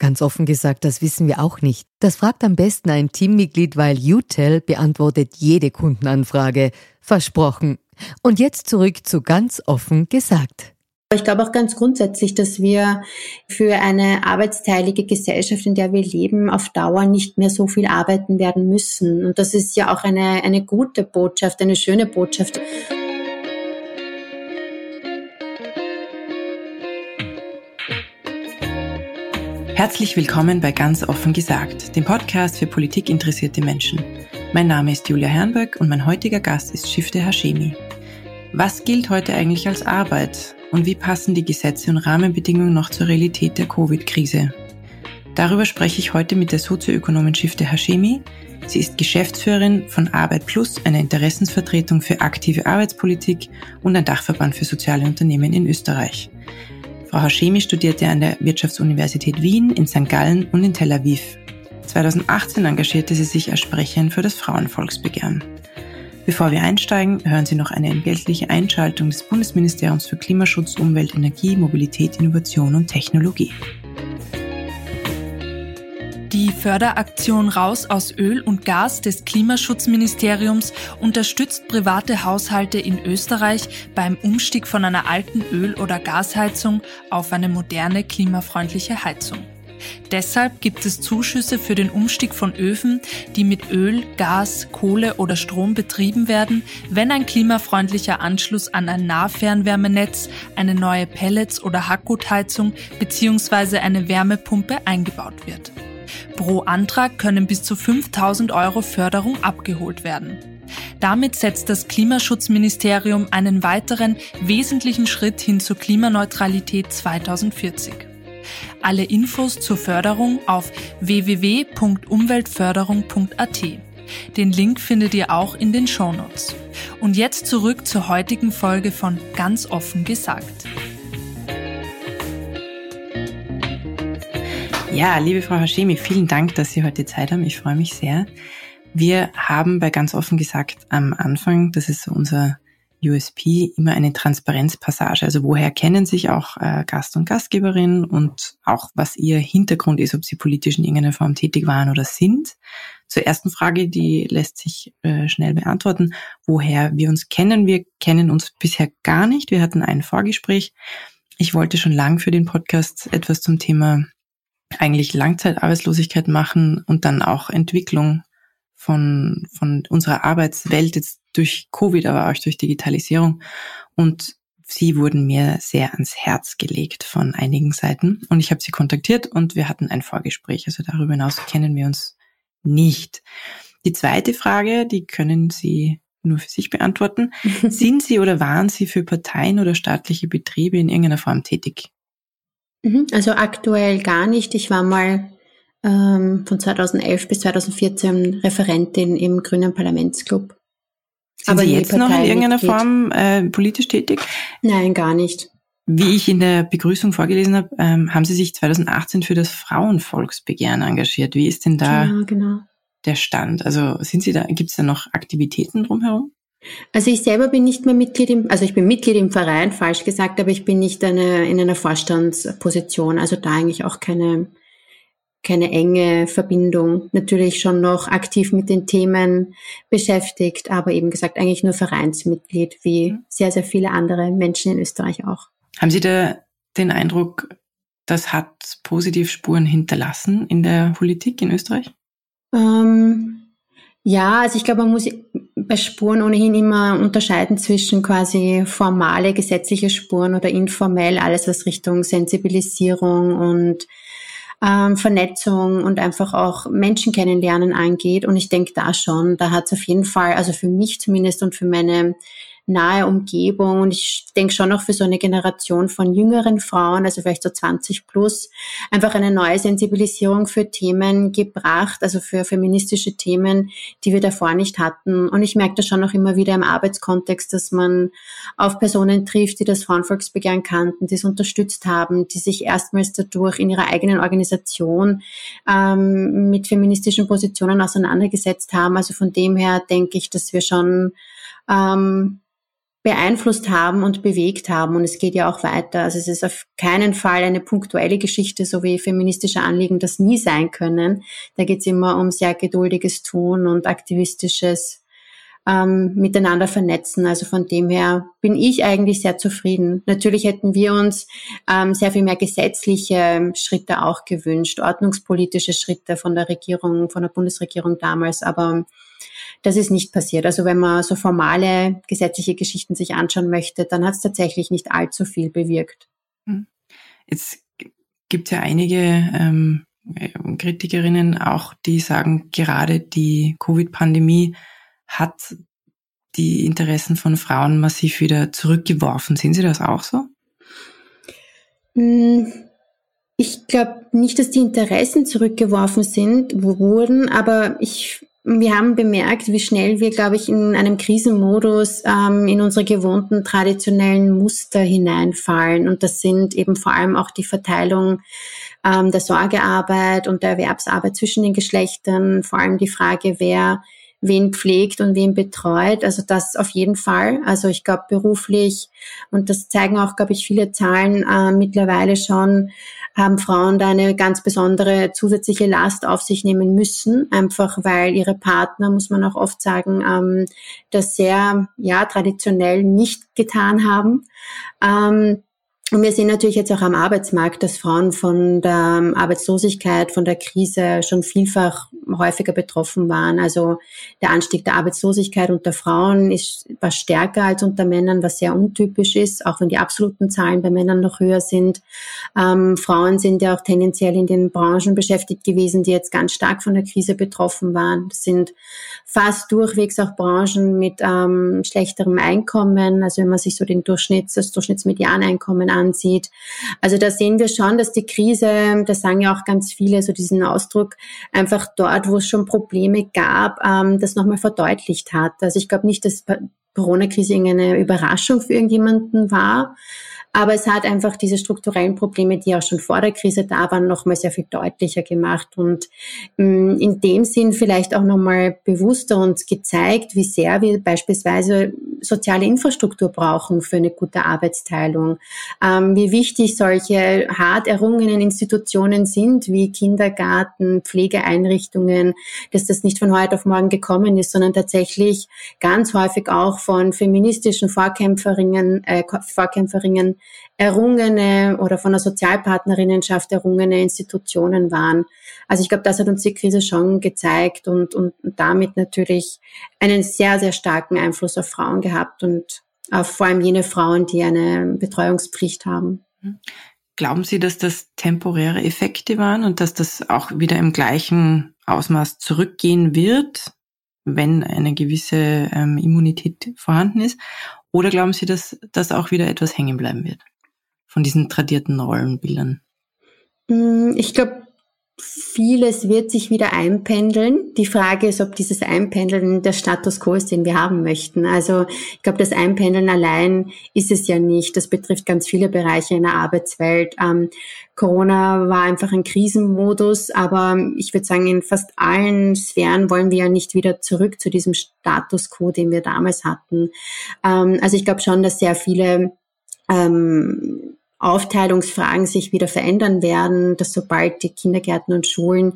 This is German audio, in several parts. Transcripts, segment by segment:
Ganz offen gesagt, das wissen wir auch nicht. Das fragt am besten ein Teammitglied, weil UTEL beantwortet jede Kundenanfrage. Versprochen. Und jetzt zurück zu ganz offen gesagt. Ich glaube auch ganz grundsätzlich, dass wir für eine arbeitsteilige Gesellschaft, in der wir leben, auf Dauer nicht mehr so viel arbeiten werden müssen. Und das ist ja auch eine, eine gute Botschaft, eine schöne Botschaft. Herzlich willkommen bei Ganz offen gesagt, dem Podcast für politikinteressierte Menschen. Mein Name ist Julia Herrenböck und mein heutiger Gast ist Shifte Hashemi. Was gilt heute eigentlich als Arbeit und wie passen die Gesetze und Rahmenbedingungen noch zur Realität der Covid-Krise? Darüber spreche ich heute mit der Sozioökonomin Shifte Hashemi. Sie ist Geschäftsführerin von Arbeit Plus, einer Interessensvertretung für aktive Arbeitspolitik und ein Dachverband für soziale Unternehmen in Österreich. Frau Hashemi studierte an der Wirtschaftsuniversität Wien, in St. Gallen und in Tel Aviv. 2018 engagierte sie sich als Sprecherin für das Frauenvolksbegehren. Bevor wir einsteigen, hören Sie noch eine entgeltliche Einschaltung des Bundesministeriums für Klimaschutz, Umwelt, Energie, Mobilität, Innovation und Technologie. Die Förderaktion Raus aus Öl und Gas des Klimaschutzministeriums unterstützt private Haushalte in Österreich beim Umstieg von einer alten Öl- oder Gasheizung auf eine moderne klimafreundliche Heizung. Deshalb gibt es Zuschüsse für den Umstieg von Öfen, die mit Öl, Gas, Kohle oder Strom betrieben werden, wenn ein klimafreundlicher Anschluss an ein Nahfernwärmenetz, eine neue Pellets- oder Hackgutheizung bzw. eine Wärmepumpe eingebaut wird. Pro Antrag können bis zu 5000 Euro Förderung abgeholt werden. Damit setzt das Klimaschutzministerium einen weiteren wesentlichen Schritt hin zur Klimaneutralität 2040. Alle Infos zur Förderung auf www.umweltförderung.at. Den Link findet ihr auch in den Shownotes. Und jetzt zurück zur heutigen Folge von Ganz offen gesagt. Ja, liebe Frau Hashemi, vielen Dank, dass Sie heute Zeit haben. Ich freue mich sehr. Wir haben bei ganz offen gesagt am Anfang, das ist so unser USP, immer eine Transparenzpassage. Also woher kennen sich auch äh, Gast und Gastgeberin und auch was ihr Hintergrund ist, ob sie politisch in irgendeiner Form tätig waren oder sind. Zur ersten Frage, die lässt sich äh, schnell beantworten. Woher wir uns kennen? Wir kennen uns bisher gar nicht. Wir hatten ein Vorgespräch. Ich wollte schon lang für den Podcast etwas zum Thema eigentlich Langzeitarbeitslosigkeit machen und dann auch Entwicklung von, von unserer Arbeitswelt jetzt durch Covid, aber auch durch Digitalisierung. Und sie wurden mir sehr ans Herz gelegt von einigen Seiten. Und ich habe sie kontaktiert und wir hatten ein Vorgespräch. Also darüber hinaus kennen wir uns nicht. Die zweite Frage, die können Sie nur für sich beantworten. Sind Sie oder waren Sie für Parteien oder staatliche Betriebe in irgendeiner Form tätig? Mhm. Also aktuell gar nicht. Ich war mal ähm, von 2011 bis 2014 Referentin im Grünen Parlamentsclub. Sind Aber Sie jetzt noch in irgendeiner Form äh, politisch tätig? Nein, gar nicht. Wie ich in der Begrüßung vorgelesen habe, ähm, haben Sie sich 2018 für das Frauenvolksbegehren engagiert. Wie ist denn da genau, genau. der Stand? Also sind Sie da, gibt es da noch Aktivitäten drumherum? Also ich selber bin nicht mehr Mitglied im, also ich bin Mitglied im Verein, falsch gesagt, aber ich bin nicht eine, in einer Vorstandsposition, also da eigentlich auch keine, keine enge Verbindung. Natürlich schon noch aktiv mit den Themen beschäftigt, aber eben gesagt eigentlich nur Vereinsmitglied, wie mhm. sehr, sehr viele andere Menschen in Österreich auch. Haben Sie da den Eindruck, das hat positiv Spuren hinterlassen in der Politik in Österreich? Ähm, Ja, also ich glaube, man muss bei Spuren ohnehin immer unterscheiden zwischen quasi formale gesetzliche Spuren oder informell, alles was Richtung Sensibilisierung und ähm, Vernetzung und einfach auch Menschen kennenlernen angeht. Und ich denke da schon, da hat es auf jeden Fall, also für mich zumindest und für meine nahe Umgebung. Und ich denke schon auch für so eine Generation von jüngeren Frauen, also vielleicht so 20 plus, einfach eine neue Sensibilisierung für Themen gebracht, also für feministische Themen, die wir davor nicht hatten. Und ich merke das schon auch immer wieder im Arbeitskontext, dass man auf Personen trifft, die das Frauenvolksbegehren kannten, die es unterstützt haben, die sich erstmals dadurch in ihrer eigenen Organisation ähm, mit feministischen Positionen auseinandergesetzt haben. Also von dem her denke ich, dass wir schon ähm, beeinflusst haben und bewegt haben. Und es geht ja auch weiter. Also es ist auf keinen Fall eine punktuelle Geschichte, so wie feministische Anliegen das nie sein können. Da geht es immer um sehr geduldiges Tun und aktivistisches ähm, Miteinander vernetzen. Also von dem her bin ich eigentlich sehr zufrieden. Natürlich hätten wir uns ähm, sehr viel mehr gesetzliche Schritte auch gewünscht, ordnungspolitische Schritte von der Regierung, von der Bundesregierung damals. Aber das ist nicht passiert. Also wenn man so formale gesetzliche Geschichten sich anschauen möchte, dann hat es tatsächlich nicht allzu viel bewirkt. Hm. Jetzt gibt es ja einige ähm, Kritikerinnen auch, die sagen, gerade die Covid-Pandemie hat die Interessen von Frauen massiv wieder zurückgeworfen. Sehen Sie das auch so? Hm, ich glaube nicht, dass die Interessen zurückgeworfen sind, wurden, aber ich wir haben bemerkt, wie schnell wir, glaube ich, in einem Krisenmodus ähm, in unsere gewohnten traditionellen Muster hineinfallen. Und das sind eben vor allem auch die Verteilung ähm, der Sorgearbeit und der Erwerbsarbeit zwischen den Geschlechtern, vor allem die Frage, wer wen pflegt und wen betreut. Also das auf jeden Fall. Also ich glaube beruflich, und das zeigen auch, glaube ich, viele Zahlen äh, mittlerweile schon, haben Frauen da eine ganz besondere zusätzliche Last auf sich nehmen müssen, einfach weil ihre Partner, muss man auch oft sagen, ähm, das sehr ja traditionell nicht getan haben. Ähm, und wir sehen natürlich jetzt auch am Arbeitsmarkt, dass Frauen von der Arbeitslosigkeit, von der Krise schon vielfach häufiger betroffen waren. Also der Anstieg der Arbeitslosigkeit unter Frauen ist was stärker als unter Männern, was sehr untypisch ist, auch wenn die absoluten Zahlen bei Männern noch höher sind. Ähm, Frauen sind ja auch tendenziell in den Branchen beschäftigt gewesen, die jetzt ganz stark von der Krise betroffen waren. Das sind fast durchwegs auch Branchen mit ähm, schlechterem Einkommen. Also wenn man sich so den Durchschnitts, das Durchschnittsmedianeinkommen ansieht. Also da sehen wir schon, dass die Krise, das sagen ja auch ganz viele, so diesen Ausdruck, einfach dort, wo es schon Probleme gab, ähm, das nochmal verdeutlicht hat. Also ich glaube nicht, dass Corona-Krise irgendeine Überraschung für irgendjemanden war, aber es hat einfach diese strukturellen Probleme, die auch schon vor der Krise da waren, nochmal sehr viel deutlicher gemacht und mm, in dem Sinn vielleicht auch nochmal bewusster uns gezeigt, wie sehr wir beispielsweise soziale Infrastruktur brauchen für eine gute Arbeitsteilung, ähm, wie wichtig solche hart errungenen Institutionen sind, wie Kindergarten, Pflegeeinrichtungen, dass das nicht von heute auf morgen gekommen ist, sondern tatsächlich ganz häufig auch von feministischen Vorkämpferinnen, äh, Vorkämpferinnen errungene oder von der Sozialpartnerinnenschaft errungene Institutionen waren. Also ich glaube, das hat uns die Krise schon gezeigt und, und, damit natürlich einen sehr, sehr starken Einfluss auf Frauen gehabt und auf vor allem jene Frauen, die eine Betreuungspflicht haben. Glauben Sie, dass das temporäre Effekte waren und dass das auch wieder im gleichen Ausmaß zurückgehen wird, wenn eine gewisse ähm, Immunität vorhanden ist? Oder glauben Sie, dass das auch wieder etwas hängen bleiben wird von diesen tradierten Rollenbildern? Mm, ich glaube, vieles wird sich wieder einpendeln. Die Frage ist, ob dieses Einpendeln der Status quo ist, den wir haben möchten. Also ich glaube, das Einpendeln allein ist es ja nicht. Das betrifft ganz viele Bereiche in der Arbeitswelt. Ähm, Corona war einfach ein Krisenmodus, aber ich würde sagen, in fast allen Sphären wollen wir ja nicht wieder zurück zu diesem Status quo, den wir damals hatten. Ähm, also ich glaube schon, dass sehr viele ähm, Aufteilungsfragen sich wieder verändern werden, dass sobald die Kindergärten und Schulen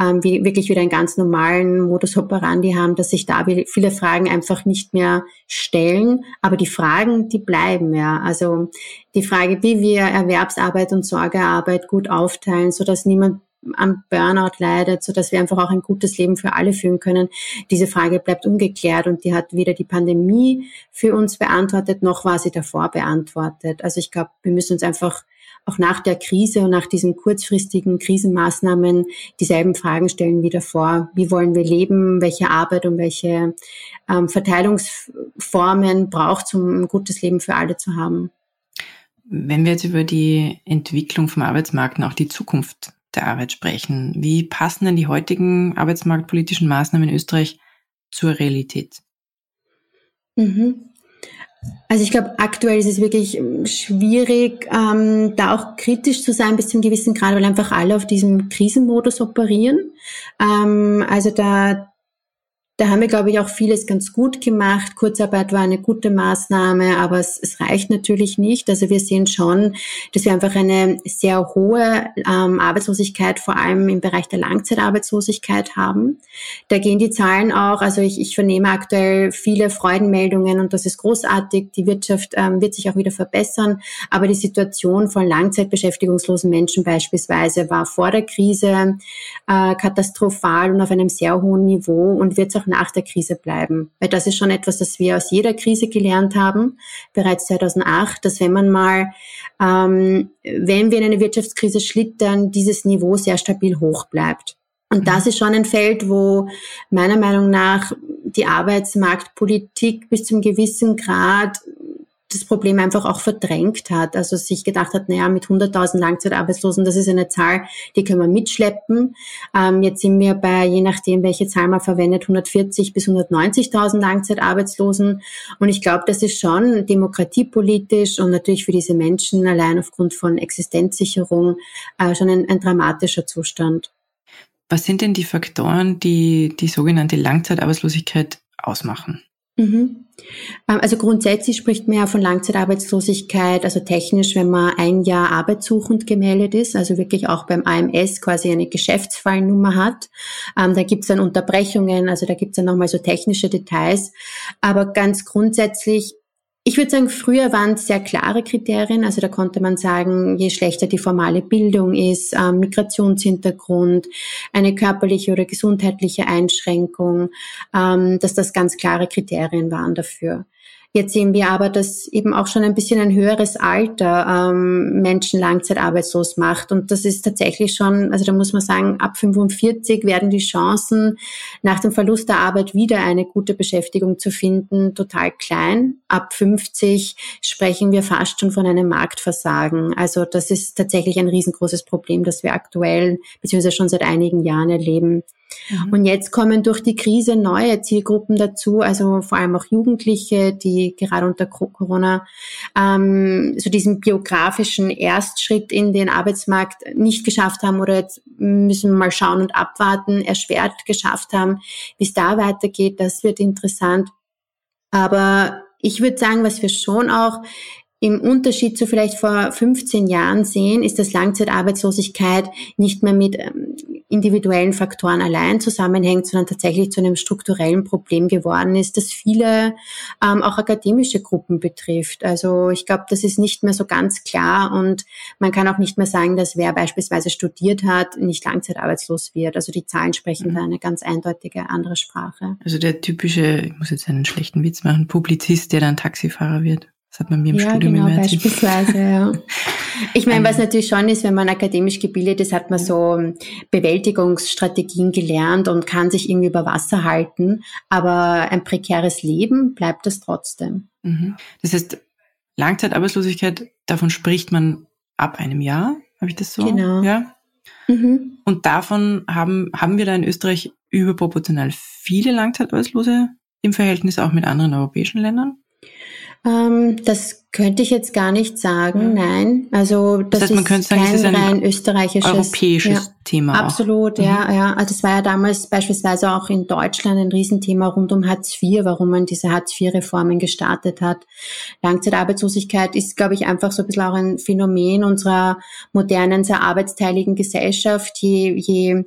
ähm, wie, wirklich wieder einen ganz normalen Modus operandi haben, dass sich da viele Fragen einfach nicht mehr stellen. Aber die Fragen, die bleiben ja. Also die Frage, wie wir Erwerbsarbeit und Sorgearbeit gut aufteilen, so dass niemand am Burnout leidet, so dass wir einfach auch ein gutes Leben für alle führen können. Diese Frage bleibt ungeklärt und die hat weder die Pandemie für uns beantwortet, noch war sie davor beantwortet. Also ich glaube, wir müssen uns einfach auch nach der Krise und nach diesen kurzfristigen Krisenmaßnahmen dieselben Fragen stellen wie davor. Wie wollen wir leben? Welche Arbeit und welche ähm, Verteilungsformen braucht es, um ein gutes Leben für alle zu haben? Wenn wir jetzt über die Entwicklung vom Arbeitsmarkt und auch die Zukunft der Arbeit sprechen, wie passen denn die heutigen arbeitsmarktpolitischen Maßnahmen in Österreich zur Realität? Mhm. Also ich glaube, aktuell ist es wirklich ähm, schwierig, ähm, da auch kritisch zu sein bis zum gewissen Grad, weil einfach alle auf diesem Krisenmodus operieren. Ähm, also da da haben wir, glaube ich, auch vieles ganz gut gemacht. Kurzarbeit war eine gute Maßnahme, aber es, es reicht natürlich nicht. Also wir sehen schon, dass wir einfach eine sehr hohe ähm, Arbeitslosigkeit, vor allem im Bereich der Langzeitarbeitslosigkeit haben. Da gehen die Zahlen auch, also ich, ich vernehme aktuell viele Freudenmeldungen und das ist großartig. Die Wirtschaft ähm, wird sich auch wieder verbessern, aber die Situation von langzeitbeschäftigungslosen Menschen beispielsweise war vor der Krise äh, katastrophal und auf einem sehr hohen Niveau und wird auch nach der Krise bleiben. Weil das ist schon etwas, das wir aus jeder Krise gelernt haben, bereits 2008, dass wenn man mal, ähm, wenn wir in eine Wirtschaftskrise schlittern, dieses Niveau sehr stabil hoch bleibt. Und mhm. das ist schon ein Feld, wo meiner Meinung nach die Arbeitsmarktpolitik bis zum gewissen Grad das Problem einfach auch verdrängt hat. Also sich gedacht hat, naja, mit 100.000 Langzeitarbeitslosen, das ist eine Zahl, die können wir mitschleppen. Ähm, jetzt sind wir bei, je nachdem, welche Zahl man verwendet, 140 bis 190.000 Langzeitarbeitslosen. Und ich glaube, das ist schon demokratiepolitisch und natürlich für diese Menschen allein aufgrund von Existenzsicherung äh, schon ein, ein dramatischer Zustand. Was sind denn die Faktoren, die die sogenannte Langzeitarbeitslosigkeit ausmachen? Mhm. Ähm, also grundsätzlich spricht man ja von Langzeitarbeitslosigkeit, also technisch, wenn man ein Jahr arbeitssuchend gemeldet ist, also wirklich auch beim AMS quasi eine Geschäftsfallnummer hat. Ähm, da gibt es dann Unterbrechungen, also da gibt es dann nochmal so technische Details. Aber ganz grundsätzlich ich würde sagen, früher waren es sehr klare Kriterien. Also da konnte man sagen, je schlechter die formale Bildung ist, äh, Migrationshintergrund, eine körperliche oder gesundheitliche Einschränkung, ähm, dass das ganz klare Kriterien waren dafür. Jetzt sehen wir aber, dass eben auch schon ein bisschen ein höheres Alter ähm, Menschen langzeitarbeitslos macht. Und das ist tatsächlich schon, also da muss man sagen, ab 45 werden die Chancen, nach dem Verlust der Arbeit wieder eine gute Beschäftigung zu finden, total klein. Ab 50 sprechen wir fast schon von einem Marktversagen. Also das ist tatsächlich ein riesengroßes Problem, das wir aktuell beziehungsweise schon seit einigen Jahren erleben. Mhm. Und jetzt kommen durch die Krise neue Zielgruppen dazu, also vor allem auch Jugendliche, die gerade unter Corona ähm, so diesen biografischen Erstschritt in den Arbeitsmarkt nicht geschafft haben oder jetzt müssen wir mal schauen und abwarten, erschwert geschafft haben. Wie es da weitergeht, das wird interessant. Aber ich würde sagen, was wir schon auch im Unterschied zu vielleicht vor 15 Jahren sehen, ist, dass Langzeitarbeitslosigkeit nicht mehr mit ähm, individuellen Faktoren allein zusammenhängt, sondern tatsächlich zu einem strukturellen Problem geworden ist, das viele ähm, auch akademische Gruppen betrifft. Also ich glaube, das ist nicht mehr so ganz klar und man kann auch nicht mehr sagen, dass wer beispielsweise studiert hat, nicht langzeitarbeitslos wird. Also die Zahlen sprechen mhm. da eine ganz eindeutige andere Sprache. Also der typische, ich muss jetzt einen schlechten Witz machen, Publizist, der dann Taxifahrer wird. Das hat man mir im ja, Studium genau, immer erzählt. beispielsweise, ja. Ich meine, was natürlich schon ist, wenn man akademisch gebildet ist, hat man so ähm, Bewältigungsstrategien gelernt und kann sich irgendwie über Wasser halten. Aber ein prekäres Leben bleibt es trotzdem. Mhm. Das heißt, Langzeitarbeitslosigkeit, davon spricht man ab einem Jahr, habe ich das so? Genau. Ja. Mhm. Und davon haben, haben wir da in Österreich überproportional viele Langzeitarbeitslose im Verhältnis auch mit anderen europäischen Ländern? Ähm, das könnte ich jetzt gar nicht sagen, nein. Also das, das heißt, man könnte sagen, kein es ist ein rein österreichisches europäisches ja, Thema. Absolut, auch. ja, mhm. ja. Also es war ja damals beispielsweise auch in Deutschland ein Riesenthema rund um Hartz IV, warum man diese Hartz IV-Reformen gestartet hat. Langzeitarbeitslosigkeit ist, glaube ich, einfach so ein bisschen auch ein Phänomen unserer modernen, sehr arbeitsteiligen Gesellschaft. Je, je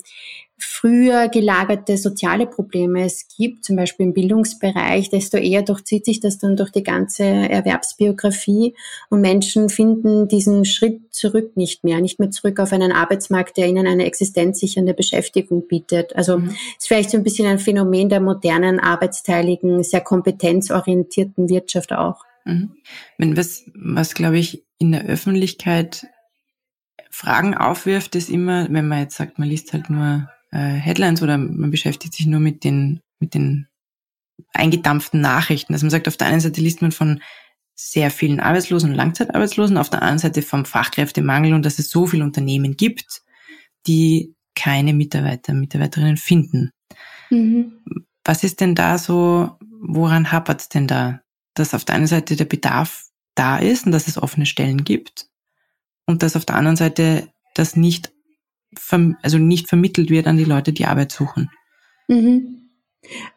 früher gelagerte soziale Probleme es gibt, zum Beispiel im Bildungsbereich, desto eher durchzieht sich das dann durch die ganze Erwerbsbiografie und Menschen finden diesen Schritt zurück nicht mehr, nicht mehr zurück auf einen Arbeitsmarkt, der ihnen eine existenzsichernde Beschäftigung bietet. Also mhm. ist vielleicht so ein bisschen ein Phänomen der modernen, arbeitsteiligen, sehr kompetenzorientierten Wirtschaft auch. Mhm. Wenn was, was glaube ich in der Öffentlichkeit Fragen aufwirft, ist immer, wenn man jetzt sagt, man liest halt nur äh, Headlines oder man beschäftigt sich nur mit den, mit den eingedampften Nachrichten. Also man sagt, auf der einen Seite liest man von sehr vielen Arbeitslosen und Langzeitarbeitslosen, auf der anderen Seite vom Fachkräftemangel und dass es so viele Unternehmen gibt, die keine Mitarbeiter, Mitarbeiterinnen finden. Mhm. Was ist denn da so, woran hapert es denn da? Dass auf der einen Seite der Bedarf da ist und dass es offene Stellen gibt und dass auf der anderen Seite das nicht also nicht vermittelt wird an die Leute, die Arbeit suchen? Mhm.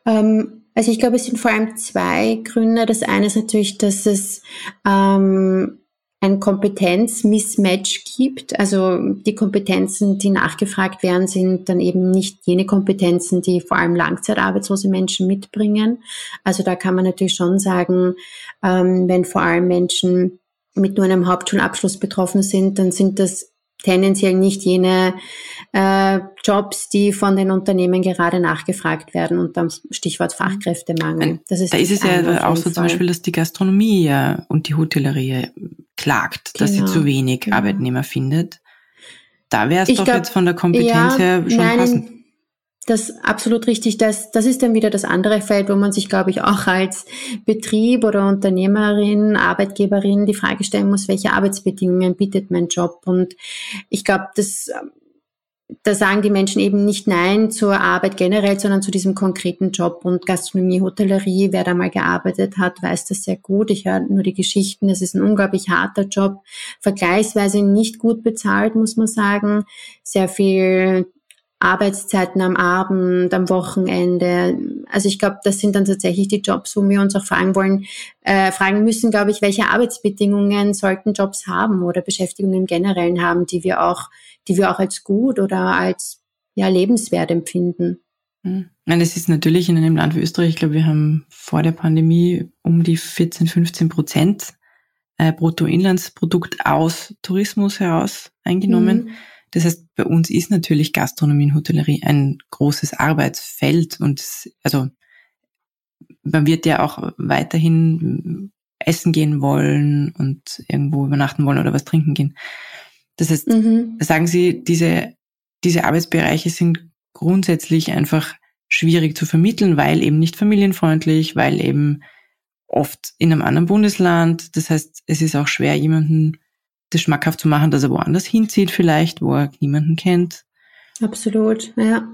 Ähm, also ich glaube, es sind vor allem zwei Gründe. Das eine ist natürlich, dass es ähm, ein Kompetenzmismatch gibt. Also die Kompetenzen, die nachgefragt werden, sind dann eben nicht jene Kompetenzen, die vor allem langzeitarbeitslose Menschen mitbringen. Also da kann man natürlich schon sagen, ähm, wenn vor allem Menschen mit nur einem Hauptschulabschluss betroffen sind, dann sind das tendenziell nicht jene äh, Jobs, die von den Unternehmen gerade nachgefragt werden und dann Stichwort Fachkräftemangel. Das ist da ist es ja auch so zum Beispiel, dass die Gastronomie ja und die Hotellerie klagt, genau. dass sie genau. zu wenig genau. Arbeitnehmer findet. Da wäre es doch glaub, jetzt von der Kompetenz ja, her schon nein, passend das absolut richtig. Das, das ist dann wieder das andere Feld, wo man sich, glaube ich, auch als Betrieb oder Unternehmerin, Arbeitgeberin die Frage stellen muss, welche Arbeitsbedingungen bietet mein Job? Und ich glaube, das, da sagen die Menschen eben nicht Nein zur Arbeit generell, sondern zu diesem konkreten Job. Und Gastronomie, Hotellerie, wer da mal gearbeitet hat, weiß das sehr gut. Ich höre nur die Geschichten. Es ist ein unglaublich harter Job, vergleichsweise nicht gut bezahlt, muss man sagen. Sehr viel Arbeitszeiten am Abend, am Wochenende. Also ich glaube, das sind dann tatsächlich die Jobs, wo wir uns auch fragen wollen, äh, fragen müssen, glaube ich, welche Arbeitsbedingungen sollten Jobs haben oder Beschäftigungen im Generellen haben, die wir auch, die wir auch als gut oder als ja lebenswert empfinden. Hm. Nein, es ist natürlich in einem Land wie Österreich, ich glaube, wir haben vor der Pandemie um die 14, 15 Prozent äh, Bruttoinlandsprodukt aus Tourismus heraus eingenommen. Mhm. Das heißt, bei uns ist natürlich Gastronomie und Hotellerie ein großes Arbeitsfeld und also man wird ja auch weiterhin essen gehen wollen und irgendwo übernachten wollen oder was trinken gehen. Das heißt, mhm. sagen Sie, diese, diese Arbeitsbereiche sind grundsätzlich einfach schwierig zu vermitteln, weil eben nicht familienfreundlich, weil eben oft in einem anderen Bundesland. Das heißt, es ist auch schwer, jemanden das schmackhaft zu machen, dass er woanders hinzieht vielleicht, wo er niemanden kennt. Absolut, ja.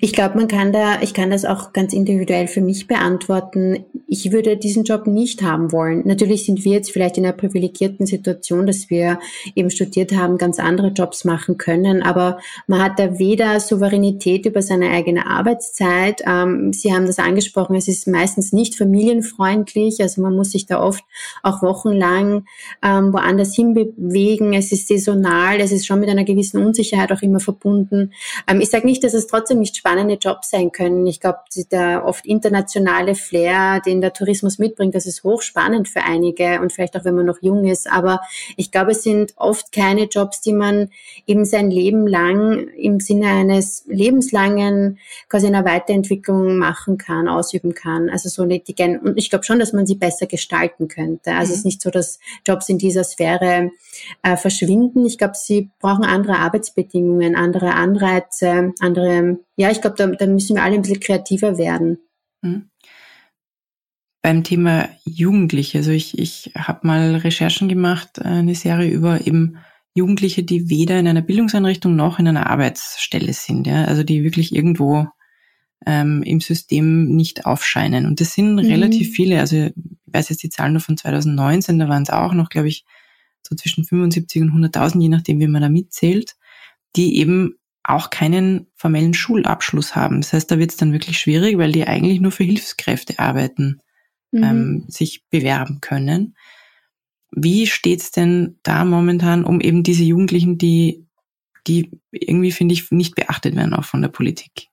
Ich glaube, man kann da, ich kann das auch ganz individuell für mich beantworten. Ich würde diesen Job nicht haben wollen. Natürlich sind wir jetzt vielleicht in einer privilegierten Situation, dass wir eben studiert haben, ganz andere Jobs machen können, aber man hat da weder Souveränität über seine eigene Arbeitszeit. Ähm, Sie haben das angesprochen, es ist meistens nicht familienfreundlich, also man muss sich da oft auch wochenlang ähm, woanders hinbewegen. Es ist saisonal, es ist schon mit einer gewissen Unsicherheit auch immer verbunden. Ähm, ich sage nicht, dass es trotzdem nicht nicht spannende Jobs sein können. Ich glaube, der oft internationale Flair, den der Tourismus mitbringt, das ist hochspannend für einige und vielleicht auch, wenn man noch jung ist. Aber ich glaube, es sind oft keine Jobs, die man eben sein Leben lang im Sinne eines lebenslangen quasi einer Weiterentwicklung machen kann, ausüben kann. Also so eine, die und ich glaube schon, dass man sie besser gestalten könnte. Also mhm. es ist nicht so, dass Jobs in dieser Sphäre äh, verschwinden. Ich glaube, sie brauchen andere Arbeitsbedingungen, andere Anreize, andere ja, ich glaube, da, da müssen wir alle ein bisschen kreativer werden. Mhm. Beim Thema Jugendliche, also ich, ich habe mal Recherchen gemacht, äh, eine Serie über eben Jugendliche, die weder in einer Bildungseinrichtung noch in einer Arbeitsstelle sind, ja, also die wirklich irgendwo ähm, im System nicht aufscheinen. Und das sind mhm. relativ viele, also ich weiß jetzt die Zahlen nur von 2019, da waren es auch noch, glaube ich, so zwischen 75 und 100.000, je nachdem, wie man da mitzählt, die eben auch keinen formellen Schulabschluss haben. Das heißt, da wird es dann wirklich schwierig, weil die eigentlich nur für Hilfskräfte arbeiten, mhm. ähm, sich bewerben können. Wie steht's denn da momentan um eben diese Jugendlichen, die, die irgendwie, finde ich, nicht beachtet werden, auch von der Politik.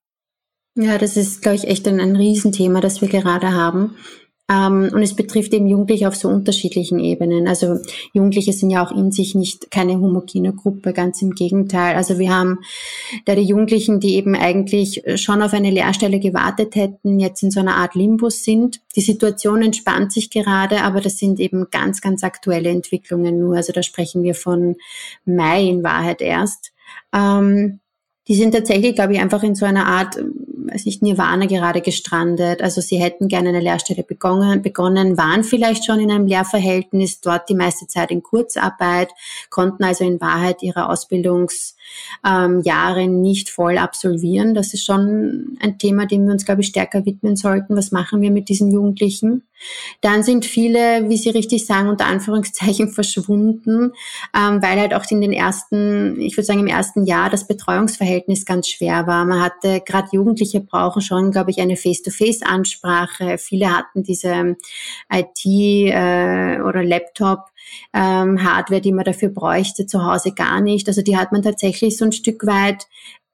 Ja, das ist, glaube ich, echt ein, ein Riesenthema, das wir gerade haben. Ähm, und es betrifft eben Jugendliche auf so unterschiedlichen Ebenen. Also Jugendliche sind ja auch in sich nicht keine homogene Gruppe, ganz im Gegenteil. Also wir haben da die Jugendlichen, die eben eigentlich schon auf eine Lehrstelle gewartet hätten, jetzt in so einer Art Limbus sind. Die Situation entspannt sich gerade, aber das sind eben ganz, ganz aktuelle Entwicklungen nur. Also da sprechen wir von Mai in Wahrheit erst. Ähm, die sind tatsächlich, glaube ich, einfach in so einer Art weiß nicht, Nirvana gerade gestrandet. Also sie hätten gerne eine Lehrstelle begonnen, begonnen, waren vielleicht schon in einem Lehrverhältnis, dort die meiste Zeit in Kurzarbeit, konnten also in Wahrheit ihre Ausbildungs ähm, Jahre nicht voll absolvieren. Das ist schon ein Thema, dem wir uns, glaube ich, stärker widmen sollten. Was machen wir mit diesen Jugendlichen? Dann sind viele, wie Sie richtig sagen, unter Anführungszeichen verschwunden, ähm, weil halt auch in den ersten, ich würde sagen im ersten Jahr das Betreuungsverhältnis ganz schwer war. Man hatte, gerade Jugendliche brauchen schon, glaube ich, eine Face-to-Face-Ansprache. Viele hatten diese IT- äh, oder Laptop ähm, Hardware, die man dafür bräuchte, zu Hause gar nicht. Also die hat man tatsächlich so ein Stück weit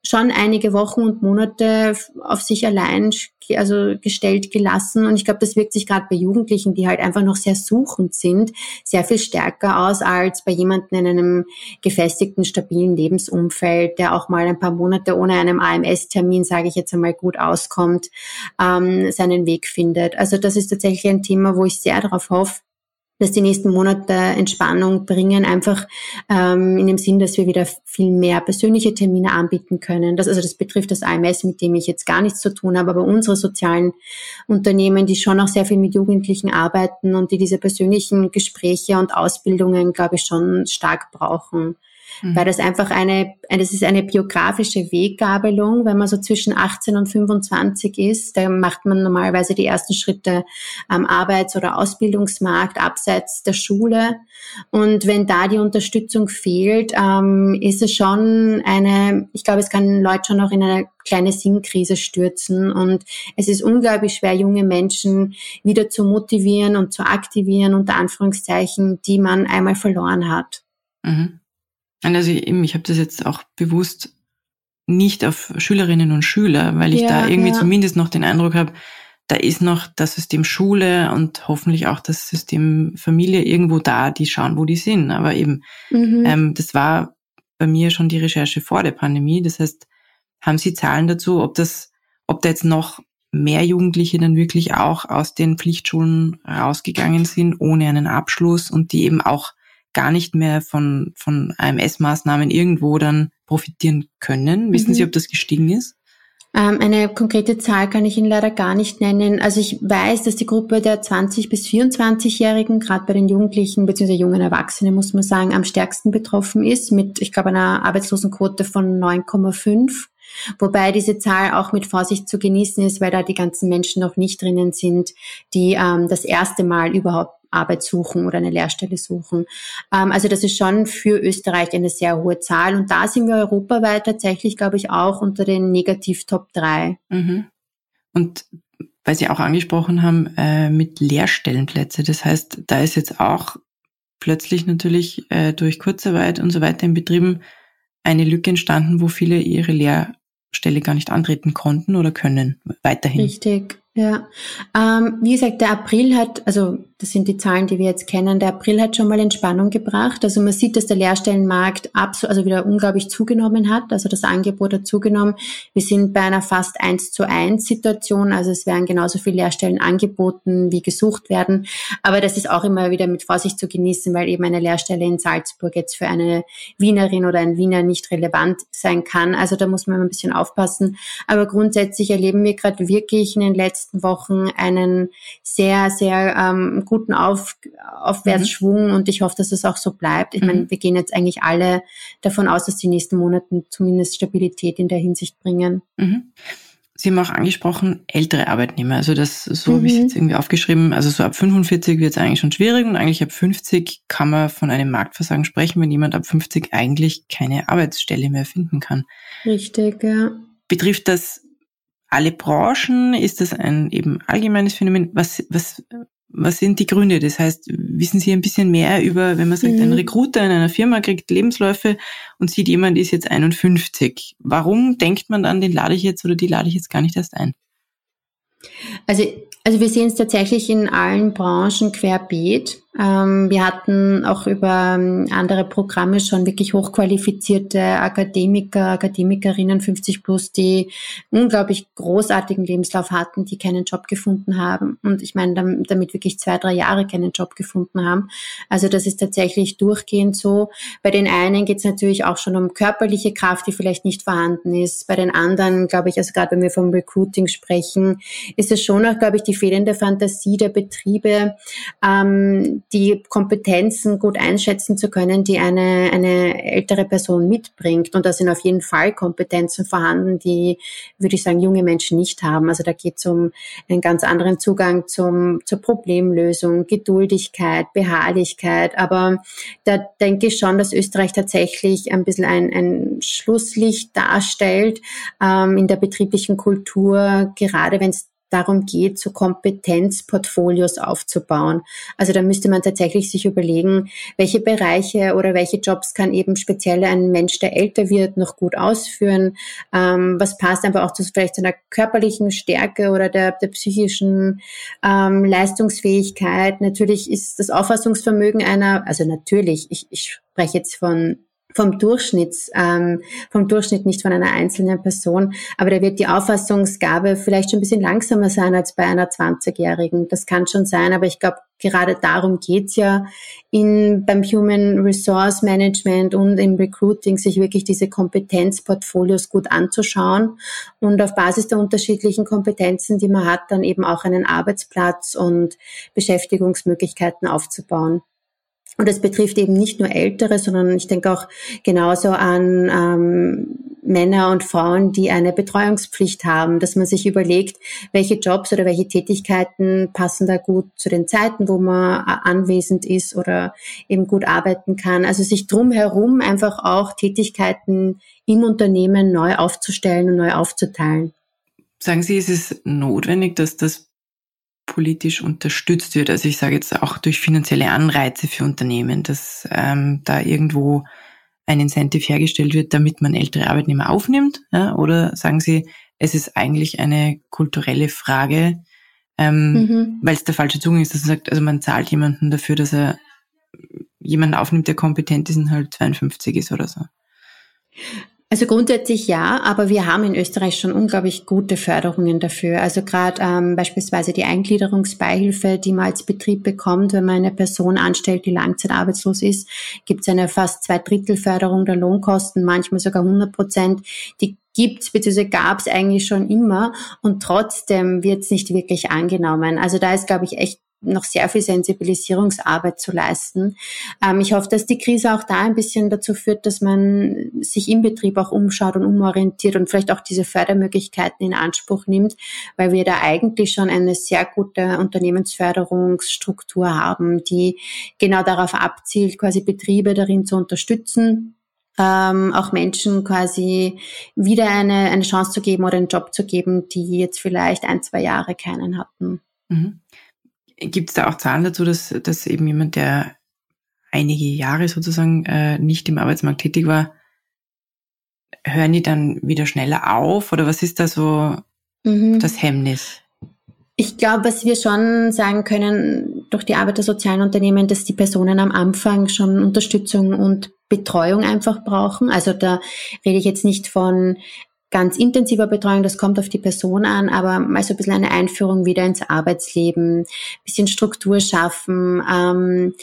schon einige Wochen und Monate auf sich allein also gestellt gelassen. Und ich glaube, das wirkt sich gerade bei Jugendlichen, die halt einfach noch sehr suchend sind, sehr viel stärker aus als bei jemandem in einem gefestigten, stabilen Lebensumfeld, der auch mal ein paar Monate ohne einem AMS-Termin, sage ich jetzt einmal, gut auskommt, ähm, seinen Weg findet. Also das ist tatsächlich ein Thema, wo ich sehr darauf hoffe, dass die nächsten Monate Entspannung bringen, einfach ähm, in dem Sinn, dass wir wieder viel mehr persönliche Termine anbieten können. Das, also das betrifft das AMS, mit dem ich jetzt gar nichts zu tun habe, aber unsere sozialen Unternehmen, die schon auch sehr viel mit Jugendlichen arbeiten und die diese persönlichen Gespräche und Ausbildungen, glaube ich, schon stark brauchen mhm. weil das einfach eine, das ist eine biografische Weggabelung. Wenn man so zwischen 18 und 25 ist, da macht man normalerweise die ersten Schritte am Arbeits- oder Ausbildungsmarkt abseits der Schule. Und wenn da die Unterstützung fehlt, ähm, ist es schon eine, ich glaube, es kann Leute schon auch in eine kleine Sinnkrise stürzen. Und es ist unglaublich schwer, junge Menschen wieder zu motivieren und zu aktivieren, unter Anführungszeichen, die man einmal verloren hat. Mhm. Also eben, ich habe das jetzt auch bewusst nicht auf Schülerinnen und Schüler, weil ich ja, da irgendwie ja. zumindest noch den Eindruck habe, da ist noch das System Schule und hoffentlich auch das System Familie irgendwo da, die schauen, wo die sind. Aber eben, mhm. ähm, das war bei mir schon die Recherche vor der Pandemie. Das heißt, haben Sie Zahlen dazu, ob das, ob da jetzt noch mehr Jugendliche dann wirklich auch aus den Pflichtschulen rausgegangen sind, ohne einen Abschluss und die eben auch gar nicht mehr von, von AMS-Maßnahmen irgendwo dann profitieren können. Wissen mhm. Sie, ob das gestiegen ist? Ähm, eine konkrete Zahl kann ich Ihnen leider gar nicht nennen. Also ich weiß, dass die Gruppe der 20 bis 24-Jährigen, gerade bei den Jugendlichen bzw. jungen Erwachsenen, muss man sagen, am stärksten betroffen ist, mit, ich glaube, einer Arbeitslosenquote von 9,5. Wobei diese Zahl auch mit Vorsicht zu genießen ist, weil da die ganzen Menschen noch nicht drinnen sind, die ähm, das erste Mal überhaupt Arbeit suchen oder eine Lehrstelle suchen. Ähm, also das ist schon für Österreich eine sehr hohe Zahl. Und da sind wir europaweit tatsächlich, glaube ich, auch unter den Negativ-Top 3. Mhm. Und weil Sie auch angesprochen haben, äh, mit Lehrstellenplätze. Das heißt, da ist jetzt auch plötzlich natürlich äh, durch Kurzarbeit und so weiter in Betrieben eine Lücke entstanden, wo viele ihre Lehrstelle gar nicht antreten konnten oder können weiterhin. Richtig. Ja, ähm, wie gesagt, der April hat, also das sind die Zahlen, die wir jetzt kennen, der April hat schon mal Entspannung gebracht. Also man sieht, dass der Lehrstellenmarkt absolut, also wieder unglaublich zugenommen hat. Also das Angebot hat zugenommen. Wir sind bei einer fast eins zu eins Situation. Also es werden genauso viele Lehrstellen angeboten, wie gesucht werden. Aber das ist auch immer wieder mit Vorsicht zu genießen, weil eben eine Lehrstelle in Salzburg jetzt für eine Wienerin oder ein Wiener nicht relevant sein kann. Also da muss man ein bisschen aufpassen. Aber grundsätzlich erleben wir gerade wirklich in den letzten Wochen einen sehr, sehr ähm, guten Auf, Aufwärtsschwung mhm. und ich hoffe, dass es auch so bleibt. Ich mhm. meine, wir gehen jetzt eigentlich alle davon aus, dass die nächsten Monate zumindest Stabilität in der Hinsicht bringen. Mhm. Sie haben auch angesprochen, ältere Arbeitnehmer. Also das, so mhm. habe ich jetzt irgendwie aufgeschrieben. Also so ab 45 wird es eigentlich schon schwierig und eigentlich ab 50 kann man von einem Marktversagen sprechen, wenn jemand ab 50 eigentlich keine Arbeitsstelle mehr finden kann. Richtig, ja. Betrifft das alle Branchen? Ist das ein eben allgemeines Phänomen? Was, was, was sind die Gründe? Das heißt, wissen Sie ein bisschen mehr über, wenn man sagt, mhm. ein Recruiter in einer Firma kriegt Lebensläufe und sieht, jemand ist jetzt 51. Warum denkt man dann, den lade ich jetzt oder die lade ich jetzt gar nicht erst ein? Also, also wir sehen es tatsächlich in allen Branchen querbeet. Ähm, wir hatten auch über ähm, andere Programme schon wirklich hochqualifizierte Akademiker, Akademikerinnen 50 plus, die unglaublich großartigen Lebenslauf hatten, die keinen Job gefunden haben. Und ich meine, damit wirklich zwei, drei Jahre keinen Job gefunden haben. Also das ist tatsächlich durchgehend so. Bei den einen geht es natürlich auch schon um körperliche Kraft, die vielleicht nicht vorhanden ist. Bei den anderen, glaube ich, also gerade wenn wir vom Recruiting sprechen, ist es schon auch, glaube ich, die fehlende Fantasie der Betriebe, ähm, die Kompetenzen gut einschätzen zu können, die eine, eine ältere Person mitbringt. Und da sind auf jeden Fall Kompetenzen vorhanden, die, würde ich sagen, junge Menschen nicht haben. Also da geht es um einen ganz anderen Zugang zum, zur Problemlösung, Geduldigkeit, Beharrlichkeit. Aber da denke ich schon, dass Österreich tatsächlich ein bisschen ein, ein Schlusslicht darstellt ähm, in der betrieblichen Kultur, gerade wenn es darum geht, so Kompetenzportfolios aufzubauen. Also da müsste man tatsächlich sich überlegen, welche Bereiche oder welche Jobs kann eben speziell ein Mensch, der älter wird, noch gut ausführen. Ähm, was passt einfach auch zu vielleicht einer körperlichen Stärke oder der, der psychischen ähm, Leistungsfähigkeit. Natürlich ist das Auffassungsvermögen einer, also natürlich, ich, ich spreche jetzt von vom Durchschnitt, ähm, vom Durchschnitt nicht von einer einzelnen Person, aber da wird die Auffassungsgabe vielleicht schon ein bisschen langsamer sein als bei einer 20-Jährigen. Das kann schon sein, aber ich glaube, gerade darum geht's ja in, beim Human Resource Management und im Recruiting, sich wirklich diese Kompetenzportfolios gut anzuschauen und auf Basis der unterschiedlichen Kompetenzen, die man hat, dann eben auch einen Arbeitsplatz und Beschäftigungsmöglichkeiten aufzubauen. Und es betrifft eben nicht nur Ältere, sondern ich denke auch genauso an ähm, Männer und Frauen, die eine Betreuungspflicht haben, dass man sich überlegt, welche Jobs oder welche Tätigkeiten passen da gut zu den Zeiten, wo man äh, anwesend ist oder eben gut arbeiten kann. Also sich drumherum einfach auch Tätigkeiten im Unternehmen neu aufzustellen und neu aufzuteilen. Sagen Sie, ist es notwendig, dass das politisch unterstützt wird. Also ich sage jetzt auch durch finanzielle Anreize für Unternehmen, dass ähm, da irgendwo ein Incentive hergestellt wird, damit man ältere Arbeitnehmer aufnimmt? Ja? Oder sagen Sie, es ist eigentlich eine kulturelle Frage, ähm, mhm. weil es der falsche Zugang ist, dass man sagt, also man zahlt jemanden dafür, dass er jemanden aufnimmt, der kompetent ist und halt 52 ist oder so. Also grundsätzlich ja, aber wir haben in Österreich schon unglaublich gute Förderungen dafür. Also gerade ähm, beispielsweise die Eingliederungsbeihilfe, die man als Betrieb bekommt, wenn man eine Person anstellt, die langzeitarbeitslos ist, gibt es eine fast zwei Drittel Förderung der Lohnkosten, manchmal sogar 100 Prozent. Die gibt's bzw. gab's eigentlich schon immer und trotzdem wird's nicht wirklich angenommen. Also da ist, glaube ich, echt noch sehr viel Sensibilisierungsarbeit zu leisten. Ähm, ich hoffe, dass die Krise auch da ein bisschen dazu führt, dass man sich im Betrieb auch umschaut und umorientiert und vielleicht auch diese Fördermöglichkeiten in Anspruch nimmt, weil wir da eigentlich schon eine sehr gute Unternehmensförderungsstruktur haben, die genau darauf abzielt, quasi Betriebe darin zu unterstützen, ähm, auch Menschen quasi wieder eine, eine Chance zu geben oder einen Job zu geben, die jetzt vielleicht ein, zwei Jahre keinen hatten. Mhm. Gibt es da auch Zahlen dazu, dass, dass eben jemand, der einige Jahre sozusagen äh, nicht im Arbeitsmarkt tätig war, hören die dann wieder schneller auf oder was ist da so mhm. das Hemmnis? Ich glaube, was wir schon sagen können durch die Arbeit der sozialen Unternehmen, dass die Personen am Anfang schon Unterstützung und Betreuung einfach brauchen. Also da rede ich jetzt nicht von ganz intensiver Betreuung, das kommt auf die Person an, aber mal so ein bisschen eine Einführung wieder ins Arbeitsleben, bisschen Struktur schaffen, ähm,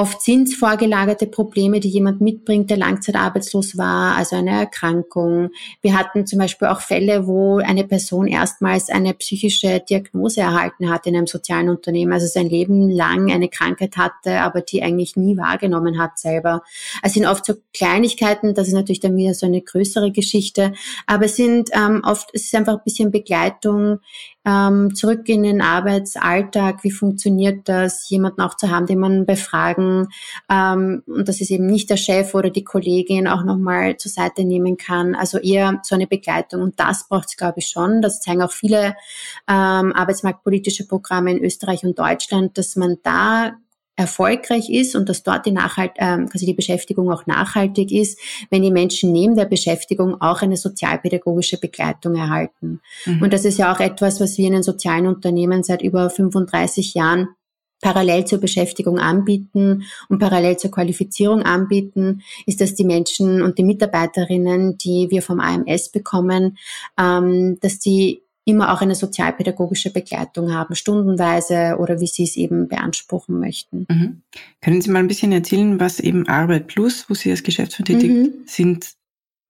Oft sind es vorgelagerte Probleme, die jemand mitbringt, der langzeitarbeitslos war, also eine Erkrankung. Wir hatten zum Beispiel auch Fälle, wo eine Person erstmals eine psychische Diagnose erhalten hat in einem sozialen Unternehmen, also sein Leben lang eine Krankheit hatte, aber die eigentlich nie wahrgenommen hat selber. Es sind oft so Kleinigkeiten, das ist natürlich dann wieder so eine größere Geschichte, aber es sind ähm, oft, es ist einfach ein bisschen Begleitung ähm, zurück in den Arbeitsalltag, wie funktioniert das, jemanden auch zu haben, den man befragen ähm, und das ist eben nicht der Chef oder die Kollegin auch nochmal zur Seite nehmen kann. Also eher so eine Begleitung und das braucht es, glaube ich, schon. Das zeigen auch viele ähm, arbeitsmarktpolitische Programme in Österreich und Deutschland, dass man da erfolgreich ist und dass dort die, Nachhalt, äh, quasi die Beschäftigung auch nachhaltig ist, wenn die Menschen neben der Beschäftigung auch eine sozialpädagogische Begleitung erhalten. Mhm. Und das ist ja auch etwas, was wir in den sozialen Unternehmen seit über 35 Jahren parallel zur Beschäftigung anbieten und parallel zur Qualifizierung anbieten, ist, dass die Menschen und die Mitarbeiterinnen, die wir vom AMS bekommen, ähm, dass die immer auch eine sozialpädagogische Begleitung haben, stundenweise oder wie Sie es eben beanspruchen möchten. Mhm. Können Sie mal ein bisschen erzählen, was eben Arbeit Plus, wo Sie als Geschäftsführer tätig mhm. sind,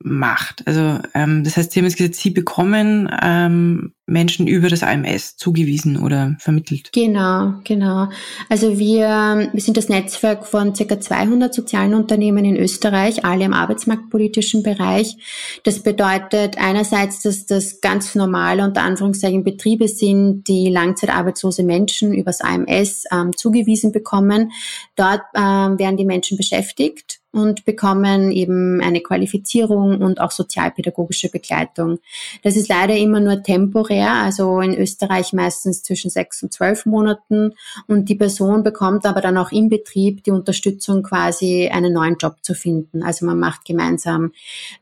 macht. Also ähm, das heißt, Sie haben jetzt gesagt, Sie bekommen ähm, Menschen über das AMS zugewiesen oder vermittelt. Genau, genau. Also wir, wir sind das Netzwerk von ca. 200 sozialen Unternehmen in Österreich, alle im arbeitsmarktpolitischen Bereich. Das bedeutet einerseits, dass das ganz normale unter Anführungszeichen Betriebe sind, die langzeitarbeitslose Menschen übers AMS ähm, zugewiesen bekommen. Dort ähm, werden die Menschen beschäftigt und bekommen eben eine Qualifizierung und auch sozialpädagogische Begleitung. Das ist leider immer nur temporär, also in Österreich meistens zwischen sechs und zwölf Monaten und die Person bekommt aber dann auch im Betrieb die Unterstützung quasi einen neuen Job zu finden. Also man macht gemeinsam,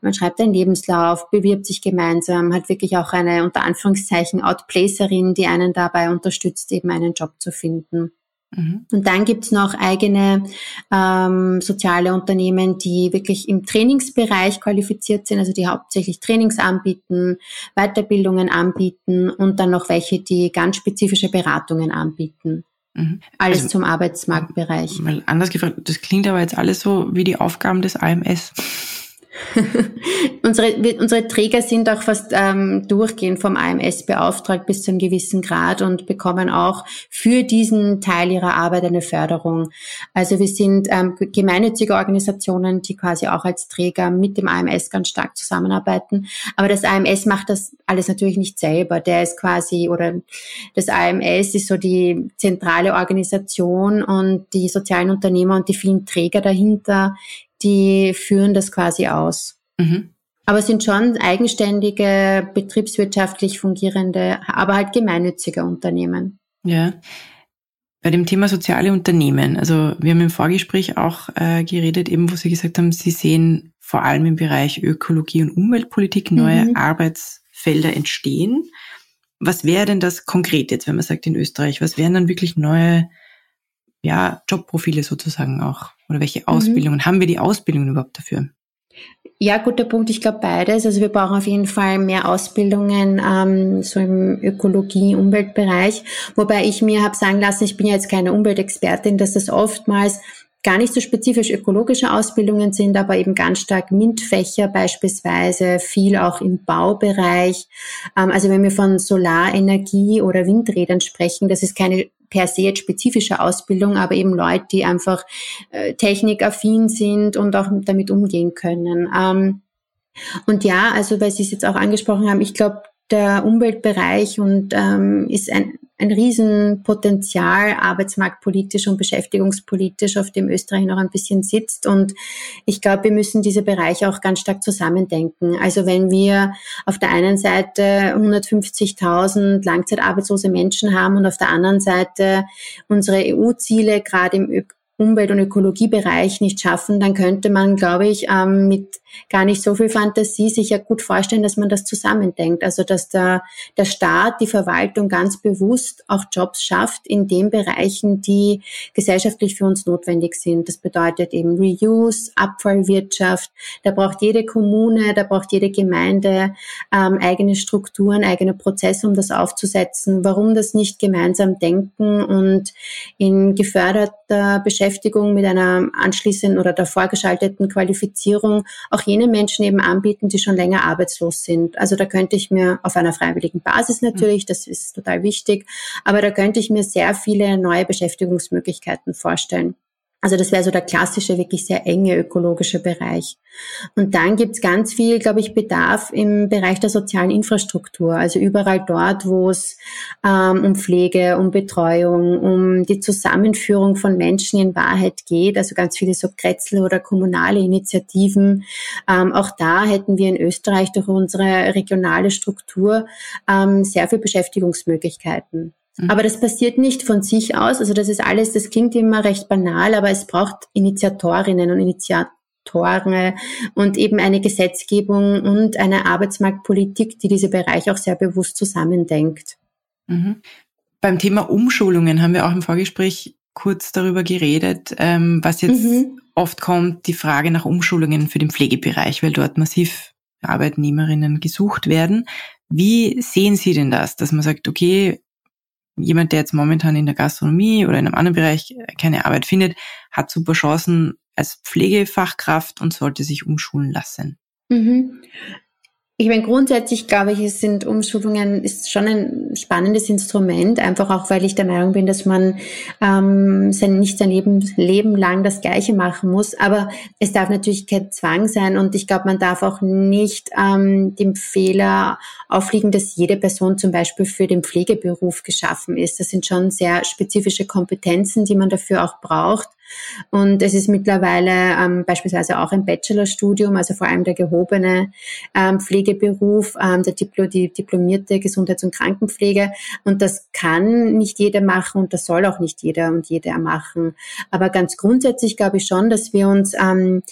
man schreibt einen Lebenslauf, bewirbt sich gemeinsam, hat wirklich auch eine unter Anführungszeichen Outplacerin, die einen dabei unterstützt, eben einen Job zu finden. Mhm. Und dann gibt's noch eigene ähm, soziale Unternehmen, die wirklich im Trainingsbereich qualifiziert sind, also die hauptsächlich Trainings anbieten, Weiterbildungen anbieten und dann noch welche, die ganz spezifische Beratungen anbieten. Mhm. Alles also, zum Arbeitsmarktbereich. Mal anders gefragt, das klingt aber jetzt alles so wie die Aufgaben des AMS. unsere, unsere Träger sind auch fast ähm, durchgehend vom AMS beauftragt bis zu einem gewissen Grad und bekommen auch für diesen Teil ihrer Arbeit eine Förderung. Also wir sind ähm, gemeinnützige Organisationen, die quasi auch als Träger mit dem AMS ganz stark zusammenarbeiten. Aber das AMS macht das alles natürlich nicht selber. Der ist quasi, oder das AMS ist so die zentrale Organisation und die sozialen Unternehmer und die vielen Träger dahinter die führen das quasi aus. Mhm. Aber sind schon eigenständige, betriebswirtschaftlich fungierende, aber halt gemeinnützige Unternehmen. Ja. Bei dem Thema soziale Unternehmen, also wir haben im Vorgespräch auch äh, geredet, eben wo Sie gesagt haben, Sie sehen vor allem im Bereich Ökologie und Umweltpolitik neue mhm. Arbeitsfelder entstehen. Was wäre denn das konkret jetzt, wenn man sagt in Österreich? Was wären dann wirklich neue ja, Jobprofile sozusagen auch? Oder welche mhm. Ausbildungen? Mhm. Haben wir die Ausbildungen überhaupt dafür? Ja, guter Punkt. Ich glaube beides. Also wir brauchen auf jeden Fall mehr Ausbildungen ähm, so im Ökologie-Umweltbereich. Wobei ich mir habe sagen lassen, ich bin ja jetzt keine Umweltexpertin, dass das oftmals gar nicht so spezifisch ökologische Ausbildungen sind, aber eben ganz stark MINT-Fächer beispielsweise, viel auch im Baubereich. Ähm, also wenn wir von Solarenergie oder Windrädern sprechen, das ist keine per se jetzt spezifische Ausbildung, aber eben Leute, die einfach äh, technikaffin sind und auch damit umgehen können. Ähm, und ja, also weil Sie es jetzt auch angesprochen haben, ich glaube, der Umweltbereich und ähm, ist ein, ein Riesenpotenzial arbeitsmarktpolitisch und beschäftigungspolitisch, auf dem Österreich noch ein bisschen sitzt. Und ich glaube, wir müssen diese Bereiche auch ganz stark zusammendenken. Also wenn wir auf der einen Seite 150.000 langzeitarbeitslose Menschen haben und auf der anderen Seite unsere EU-Ziele gerade im Umwelt- und Ökologiebereich nicht schaffen, dann könnte man, glaube ich, ähm, mit gar nicht so viel Fantasie sich ja gut vorstellen, dass man das zusammendenkt. Also dass der, der Staat, die Verwaltung ganz bewusst auch Jobs schafft in den Bereichen, die gesellschaftlich für uns notwendig sind. Das bedeutet eben Reuse, Abfallwirtschaft. Da braucht jede Kommune, da braucht jede Gemeinde ähm, eigene Strukturen, eigene Prozesse, um das aufzusetzen. Warum das nicht gemeinsam denken und in geförderter Beschäftigung Beschäftigung mit einer anschließenden oder davor geschalteten Qualifizierung auch jene Menschen eben anbieten, die schon länger arbeitslos sind. Also da könnte ich mir auf einer freiwilligen Basis natürlich, das ist total wichtig, aber da könnte ich mir sehr viele neue Beschäftigungsmöglichkeiten vorstellen. Also das wäre so der klassische, wirklich sehr enge ökologische Bereich. Und dann gibt's ganz viel, glaube ich, Bedarf im Bereich der sozialen Infrastruktur. Also überall dort, wo es ähm, um Pflege, um Betreuung, um die Zusammenführung von Menschen in Wahrheit geht. Also ganz viele so Kretzel oder kommunale Initiativen. Ähm, auch da hätten wir in Österreich durch unsere regionale Struktur ähm, sehr viel Beschäftigungsmöglichkeiten. Mhm. Aber das passiert nicht von sich aus. Also das ist alles, das klingt immer recht banal, aber es braucht Initiatorinnen und Initiatoren und eben eine Gesetzgebung und eine Arbeitsmarktpolitik, die diese Bereiche auch sehr bewusst zusammendenkt. Mhm. Beim Thema Umschulungen haben wir auch im Vorgespräch kurz darüber geredet, ähm, was jetzt mhm. oft kommt, die Frage nach Umschulungen für den Pflegebereich, weil dort massiv Arbeitnehmerinnen gesucht werden. Wie sehen Sie denn das, dass man sagt, okay, jemand, der jetzt momentan in der Gastronomie oder in einem anderen Bereich keine Arbeit findet, hat super Chancen als Pflegefachkraft und sollte sich umschulen lassen. Mhm. Ich meine, grundsätzlich glaube ich, es sind Umschulungen ist schon ein spannendes Instrument, einfach auch, weil ich der Meinung bin, dass man ähm, sein, nicht sein Leben, Leben lang das Gleiche machen muss. Aber es darf natürlich kein Zwang sein und ich glaube, man darf auch nicht ähm, dem Fehler aufliegen, dass jede Person zum Beispiel für den Pflegeberuf geschaffen ist. Das sind schon sehr spezifische Kompetenzen, die man dafür auch braucht. Und es ist mittlerweile ähm, beispielsweise auch ein Bachelorstudium, also vor allem der gehobene ähm, Pflegeberuf, ähm, der Diplo, die diplomierte Gesundheits- und Krankenpflege. Und das kann nicht jeder machen und das soll auch nicht jeder und jeder machen. Aber ganz grundsätzlich glaube ich schon, dass wir uns ähm,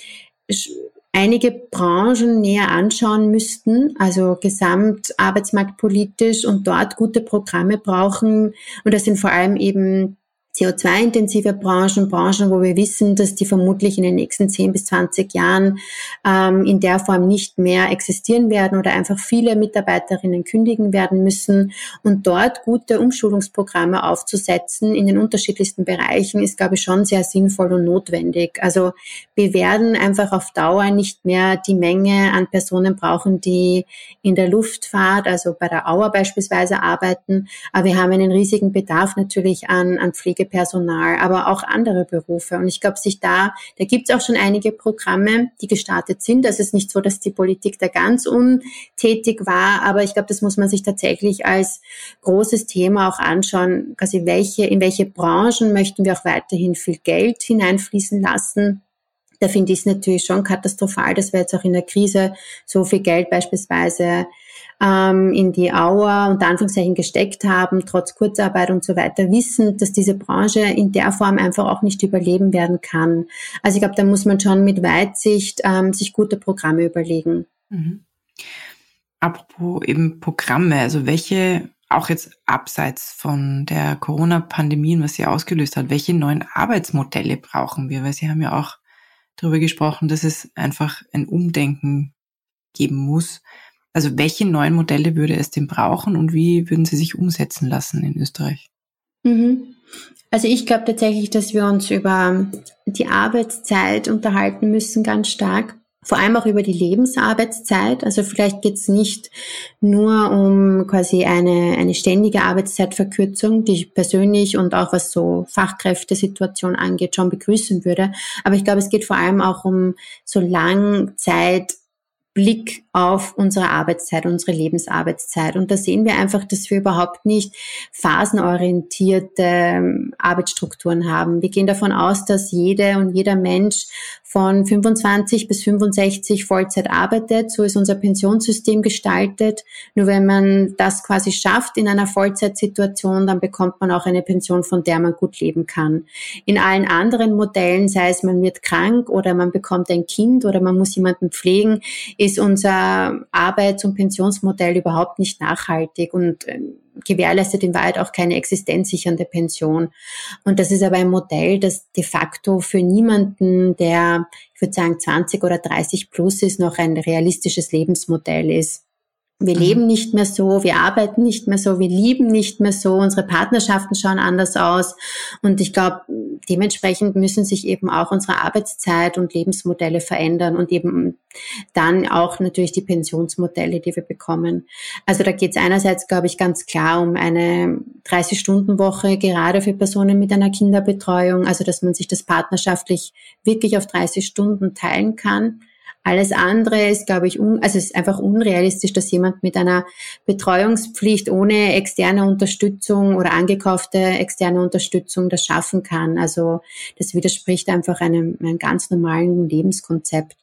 einige Branchen näher anschauen müssten, also gesamt arbeitsmarktpolitisch und dort gute Programme brauchen. Und das sind vor allem eben CO2-intensive Branchen, Branchen, wo wir wissen, dass die vermutlich in den nächsten 10 bis 20 Jahren ähm, in der Form nicht mehr existieren werden oder einfach viele Mitarbeiterinnen kündigen werden müssen. Und dort gute Umschulungsprogramme aufzusetzen in den unterschiedlichsten Bereichen ist, glaube ich, schon sehr sinnvoll und notwendig. Also wir werden einfach auf Dauer nicht mehr die Menge an Personen brauchen, die in der Luftfahrt, also bei der Auer beispielsweise arbeiten. Aber wir haben einen riesigen Bedarf natürlich an, an Pflege Pflegepersonal, aber auch andere Berufe. Und ich glaube, sich da, da gibt es auch schon einige Programme, die gestartet sind. Das ist nicht so, dass die Politik da ganz untätig war, aber ich glaube, das muss man sich tatsächlich als großes Thema auch anschauen. Quasi welche, in welche Branchen möchten wir auch weiterhin viel Geld hineinfließen lassen? Da finde ich es natürlich schon katastrophal, dass wir jetzt auch in der Krise so viel Geld beispielsweise ähm, in die Auer unter Anführungszeichen gesteckt haben, trotz Kurzarbeit und so weiter, wissen, dass diese Branche in der Form einfach auch nicht überleben werden kann. Also ich glaube, da muss man schon mit Weitsicht ähm, sich gute Programme überlegen. Mhm. Apropos eben Programme, also welche auch jetzt abseits von der Corona-Pandemie und was sie ausgelöst hat, welche neuen Arbeitsmodelle brauchen wir? Weil Sie haben ja auch darüber gesprochen, dass es einfach ein Umdenken geben muss. Also welche neuen Modelle würde es denn brauchen und wie würden sie sich umsetzen lassen in Österreich? Mhm. Also ich glaube tatsächlich, dass wir uns über die Arbeitszeit unterhalten müssen, ganz stark. Vor allem auch über die Lebensarbeitszeit. Also vielleicht geht es nicht nur um quasi eine, eine ständige Arbeitszeitverkürzung, die ich persönlich und auch was so Fachkräftesituation angeht, schon begrüßen würde. Aber ich glaube, es geht vor allem auch um so Langzeit Blick auf unsere Arbeitszeit, unsere Lebensarbeitszeit. Und da sehen wir einfach, dass wir überhaupt nicht phasenorientierte ähm, Arbeitsstrukturen haben. Wir gehen davon aus, dass jede und jeder Mensch von 25 bis 65 Vollzeit arbeitet. So ist unser Pensionssystem gestaltet. Nur wenn man das quasi schafft in einer Vollzeitsituation, dann bekommt man auch eine Pension, von der man gut leben kann. In allen anderen Modellen, sei es man wird krank oder man bekommt ein Kind oder man muss jemanden pflegen, ist unser Arbeits- und Pensionsmodell überhaupt nicht nachhaltig und ähm, gewährleistet in Wahrheit auch keine existenzsichernde Pension. Und das ist aber ein Modell, das de facto für niemanden, der, ich würde sagen, 20 oder 30 plus ist, noch ein realistisches Lebensmodell ist. Wir mhm. leben nicht mehr so, wir arbeiten nicht mehr so, wir lieben nicht mehr so, unsere Partnerschaften schauen anders aus. Und ich glaube, dementsprechend müssen sich eben auch unsere Arbeitszeit und Lebensmodelle verändern und eben dann auch natürlich die Pensionsmodelle, die wir bekommen. Also da geht es einerseits, glaube ich, ganz klar um eine 30-Stunden-Woche, gerade für Personen mit einer Kinderbetreuung, also dass man sich das partnerschaftlich wirklich auf 30 Stunden teilen kann. Alles andere ist, glaube ich, un, also es ist einfach unrealistisch, dass jemand mit einer Betreuungspflicht ohne externe Unterstützung oder angekaufte externe Unterstützung das schaffen kann. Also das widerspricht einfach einem, einem ganz normalen Lebenskonzept.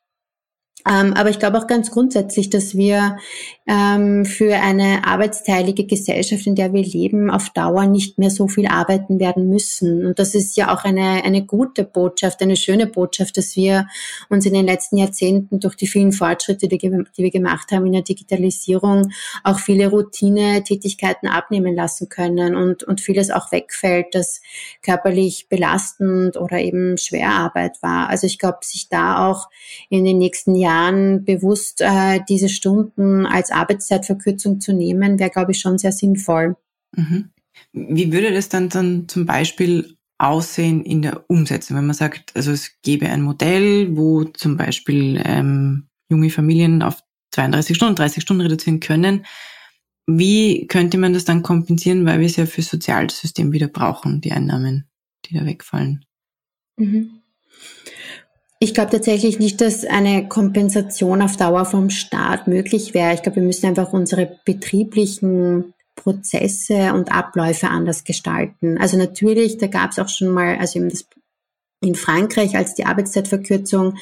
Ähm, aber ich glaube auch ganz grundsätzlich, dass wir ähm, für eine arbeitsteilige Gesellschaft, in der wir leben, auf Dauer nicht mehr so viel arbeiten werden müssen. Und das ist ja auch eine, eine gute Botschaft, eine schöne Botschaft, dass wir uns in den letzten Jahrzehnten durch die vielen Fortschritte, die, die wir gemacht haben in der Digitalisierung, auch viele Routine-Tätigkeiten abnehmen lassen können und, und vieles auch wegfällt, das körperlich belastend oder eben Schwerarbeit war. Also ich glaube, sich da auch in den nächsten Jahren Jahren bewusst äh, diese Stunden als Arbeitszeitverkürzung zu nehmen, wäre, glaube ich, schon sehr sinnvoll. Mhm. Wie würde das dann, dann zum Beispiel aussehen in der Umsetzung, wenn man sagt, also es gäbe ein Modell, wo zum Beispiel ähm, junge Familien auf 32 Stunden, 30 Stunden reduzieren können. Wie könnte man das dann kompensieren, weil wir es ja für das Sozialsystem wieder brauchen, die Einnahmen, die da wegfallen? Mhm. Ich glaube tatsächlich nicht, dass eine Kompensation auf Dauer vom Staat möglich wäre. Ich glaube, wir müssen einfach unsere betrieblichen Prozesse und Abläufe anders gestalten. Also natürlich, da gab es auch schon mal, also eben das in Frankreich, als die Arbeitszeitverkürzung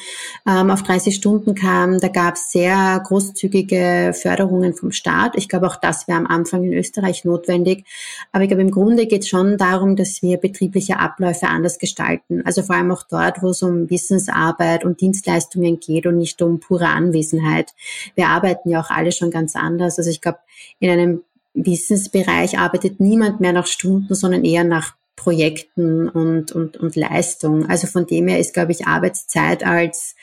ähm, auf 30 Stunden kam, da gab es sehr großzügige Förderungen vom Staat. Ich glaube, auch das wäre am Anfang in Österreich notwendig. Aber ich glaube, im Grunde geht es schon darum, dass wir betriebliche Abläufe anders gestalten. Also vor allem auch dort, wo es um Wissensarbeit und Dienstleistungen geht und nicht um pure Anwesenheit. Wir arbeiten ja auch alle schon ganz anders. Also ich glaube, in einem Wissensbereich arbeitet niemand mehr nach Stunden, sondern eher nach Projekten und, und, und Leistung. Also von dem her ist, glaube ich, Arbeitszeit als,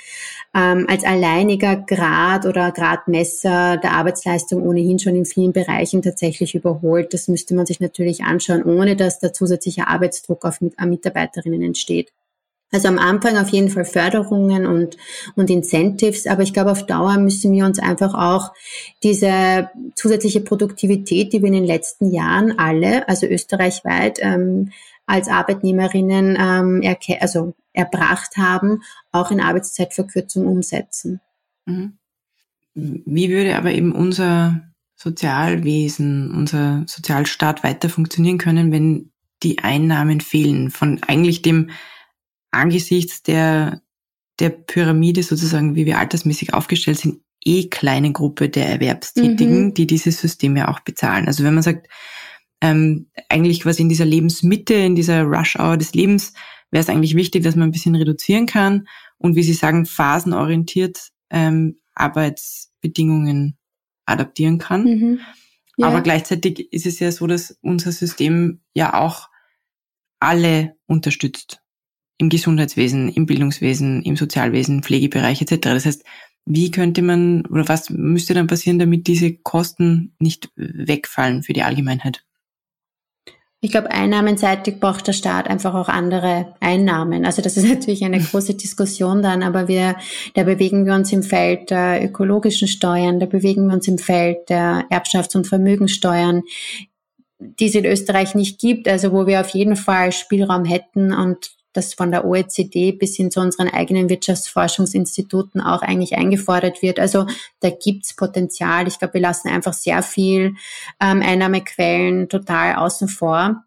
ähm, als alleiniger Grad oder Gradmesser der Arbeitsleistung ohnehin schon in vielen Bereichen tatsächlich überholt. Das müsste man sich natürlich anschauen, ohne dass da zusätzlicher Arbeitsdruck auf mit, Mitarbeiterinnen entsteht. Also am Anfang auf jeden Fall Förderungen und, und Incentives, aber ich glaube, auf Dauer müssen wir uns einfach auch diese zusätzliche Produktivität, die wir in den letzten Jahren alle, also österreichweit, ähm, als Arbeitnehmerinnen ähm, also erbracht haben, auch in Arbeitszeitverkürzung umsetzen. Mhm. Wie würde aber eben unser Sozialwesen, unser Sozialstaat weiter funktionieren können, wenn die Einnahmen fehlen von eigentlich dem angesichts der, der Pyramide sozusagen, wie wir altersmäßig aufgestellt sind, eh kleine Gruppe der Erwerbstätigen, mhm. die dieses System ja auch bezahlen. Also wenn man sagt, ähm, eigentlich quasi in dieser Lebensmitte, in dieser Rush-Hour des Lebens, wäre es eigentlich wichtig, dass man ein bisschen reduzieren kann und wie Sie sagen, phasenorientiert ähm, Arbeitsbedingungen adaptieren kann. Mhm. Ja. Aber gleichzeitig ist es ja so, dass unser System ja auch alle unterstützt im Gesundheitswesen, im Bildungswesen, im Sozialwesen, Pflegebereich etc. Das heißt, wie könnte man oder was müsste dann passieren, damit diese Kosten nicht wegfallen für die Allgemeinheit? Ich glaube, einnahmenseitig braucht der Staat einfach auch andere Einnahmen. Also das ist natürlich eine große Diskussion dann, aber wir, da bewegen wir uns im Feld der ökologischen Steuern, da bewegen wir uns im Feld der Erbschafts- und Vermögensteuern, die es in Österreich nicht gibt, also wo wir auf jeden Fall Spielraum hätten und das von der OECD bis hin zu unseren eigenen Wirtschaftsforschungsinstituten auch eigentlich eingefordert wird. Also da gibt's Potenzial. Ich glaube, wir lassen einfach sehr viel ähm, Einnahmequellen total außen vor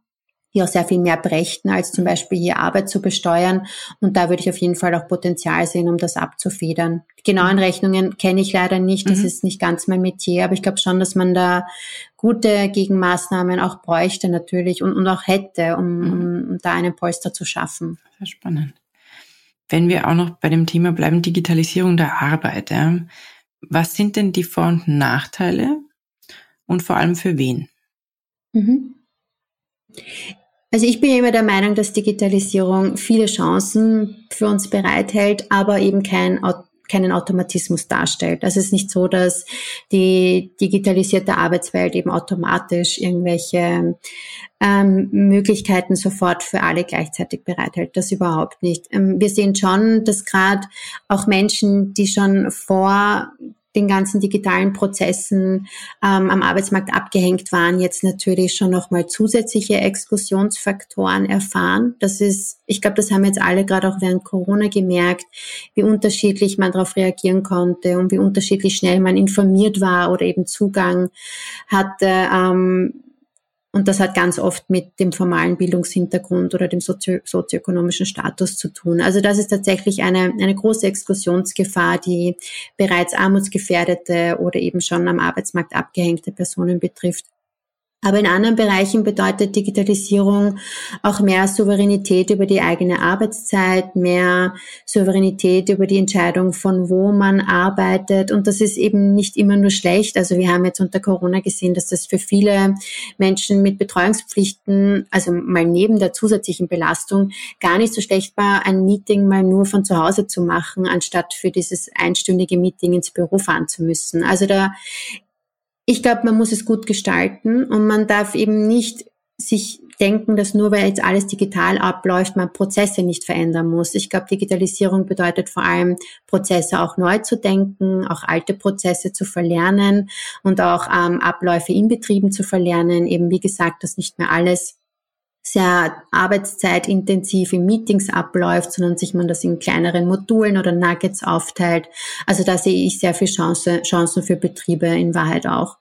die auch sehr viel mehr brächten, als zum Beispiel hier Arbeit zu besteuern. Und da würde ich auf jeden Fall auch Potenzial sehen, um das abzufedern. Die genauen Rechnungen kenne ich leider nicht, das mhm. ist nicht ganz mein Metier, aber ich glaube schon, dass man da gute Gegenmaßnahmen auch bräuchte natürlich und, und auch hätte, um, mhm. um, um da einen Polster zu schaffen. Sehr spannend. Wenn wir auch noch bei dem Thema bleiben, Digitalisierung der Arbeit. Ja. Was sind denn die Vor- und Nachteile und vor allem für wen? Mhm. Also ich bin immer der Meinung, dass Digitalisierung viele Chancen für uns bereithält, aber eben kein keinen Automatismus darstellt. Also es ist nicht so, dass die digitalisierte Arbeitswelt eben automatisch irgendwelche ähm, Möglichkeiten sofort für alle gleichzeitig bereithält. Das überhaupt nicht. Ähm, wir sehen schon, dass gerade auch Menschen, die schon vor den ganzen digitalen Prozessen ähm, am Arbeitsmarkt abgehängt waren, jetzt natürlich schon nochmal zusätzliche Exklusionsfaktoren erfahren. Das ist, ich glaube, das haben jetzt alle gerade auch während Corona gemerkt, wie unterschiedlich man darauf reagieren konnte und wie unterschiedlich schnell man informiert war oder eben Zugang hatte. Ähm, und das hat ganz oft mit dem formalen Bildungshintergrund oder dem sozio sozioökonomischen Status zu tun. Also das ist tatsächlich eine, eine große Exklusionsgefahr, die bereits armutsgefährdete oder eben schon am Arbeitsmarkt abgehängte Personen betrifft. Aber in anderen Bereichen bedeutet Digitalisierung auch mehr Souveränität über die eigene Arbeitszeit, mehr Souveränität über die Entscheidung von wo man arbeitet. Und das ist eben nicht immer nur schlecht. Also wir haben jetzt unter Corona gesehen, dass das für viele Menschen mit Betreuungspflichten, also mal neben der zusätzlichen Belastung, gar nicht so schlecht war, ein Meeting mal nur von zu Hause zu machen, anstatt für dieses einstündige Meeting ins Büro fahren zu müssen. Also da ich glaube, man muss es gut gestalten und man darf eben nicht sich denken, dass nur weil jetzt alles digital abläuft, man Prozesse nicht verändern muss. Ich glaube, Digitalisierung bedeutet vor allem, Prozesse auch neu zu denken, auch alte Prozesse zu verlernen und auch ähm, Abläufe in Betrieben zu verlernen. Eben wie gesagt, dass nicht mehr alles sehr arbeitszeitintensiv in Meetings abläuft, sondern sich man das in kleineren Modulen oder Nuggets aufteilt. Also da sehe ich sehr viel Chance, Chancen für Betriebe in Wahrheit auch.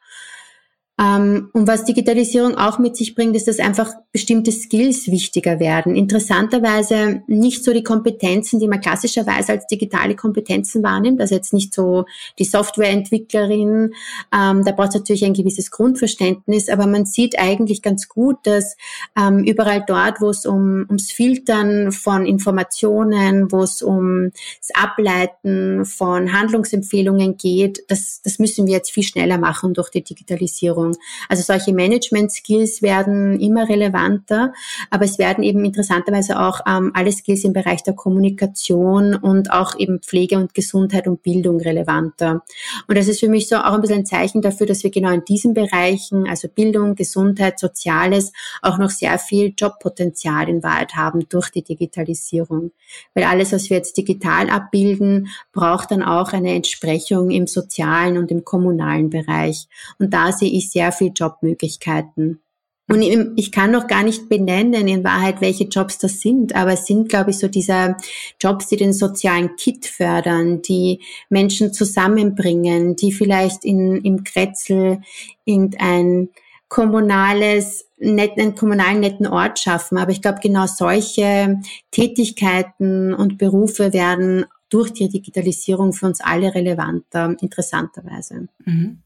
Ähm, und was Digitalisierung auch mit sich bringt, ist, dass einfach bestimmte Skills wichtiger werden. Interessanterweise nicht so die Kompetenzen, die man klassischerweise als digitale Kompetenzen wahrnimmt, also jetzt nicht so die Softwareentwicklerin, ähm, da braucht es natürlich ein gewisses Grundverständnis, aber man sieht eigentlich ganz gut, dass ähm, überall dort, wo es um, ums Filtern von Informationen, wo es um das Ableiten von Handlungsempfehlungen geht, das, das müssen wir jetzt viel schneller machen durch die Digitalisierung. Führung. Also solche Management-Skills werden immer relevanter, aber es werden eben interessanterweise auch ähm, alle Skills im Bereich der Kommunikation und auch eben Pflege und Gesundheit und Bildung relevanter. Und das ist für mich so auch ein bisschen ein Zeichen dafür, dass wir genau in diesen Bereichen, also Bildung, Gesundheit, Soziales, auch noch sehr viel Jobpotenzial in Wahrheit haben durch die Digitalisierung. Weil alles, was wir jetzt digital abbilden, braucht dann auch eine Entsprechung im sozialen und im kommunalen Bereich. Und da sehe ich sehr viel Jobmöglichkeiten. Und ich kann noch gar nicht benennen in Wahrheit, welche Jobs das sind, aber es sind, glaube ich, so diese Jobs, die den sozialen Kit fördern, die Menschen zusammenbringen, die vielleicht in, im Kretzel irgendein kommunales, net, einen kommunalen netten Ort schaffen. Aber ich glaube, genau solche Tätigkeiten und Berufe werden durch die Digitalisierung für uns alle relevanter, interessanterweise. Mhm.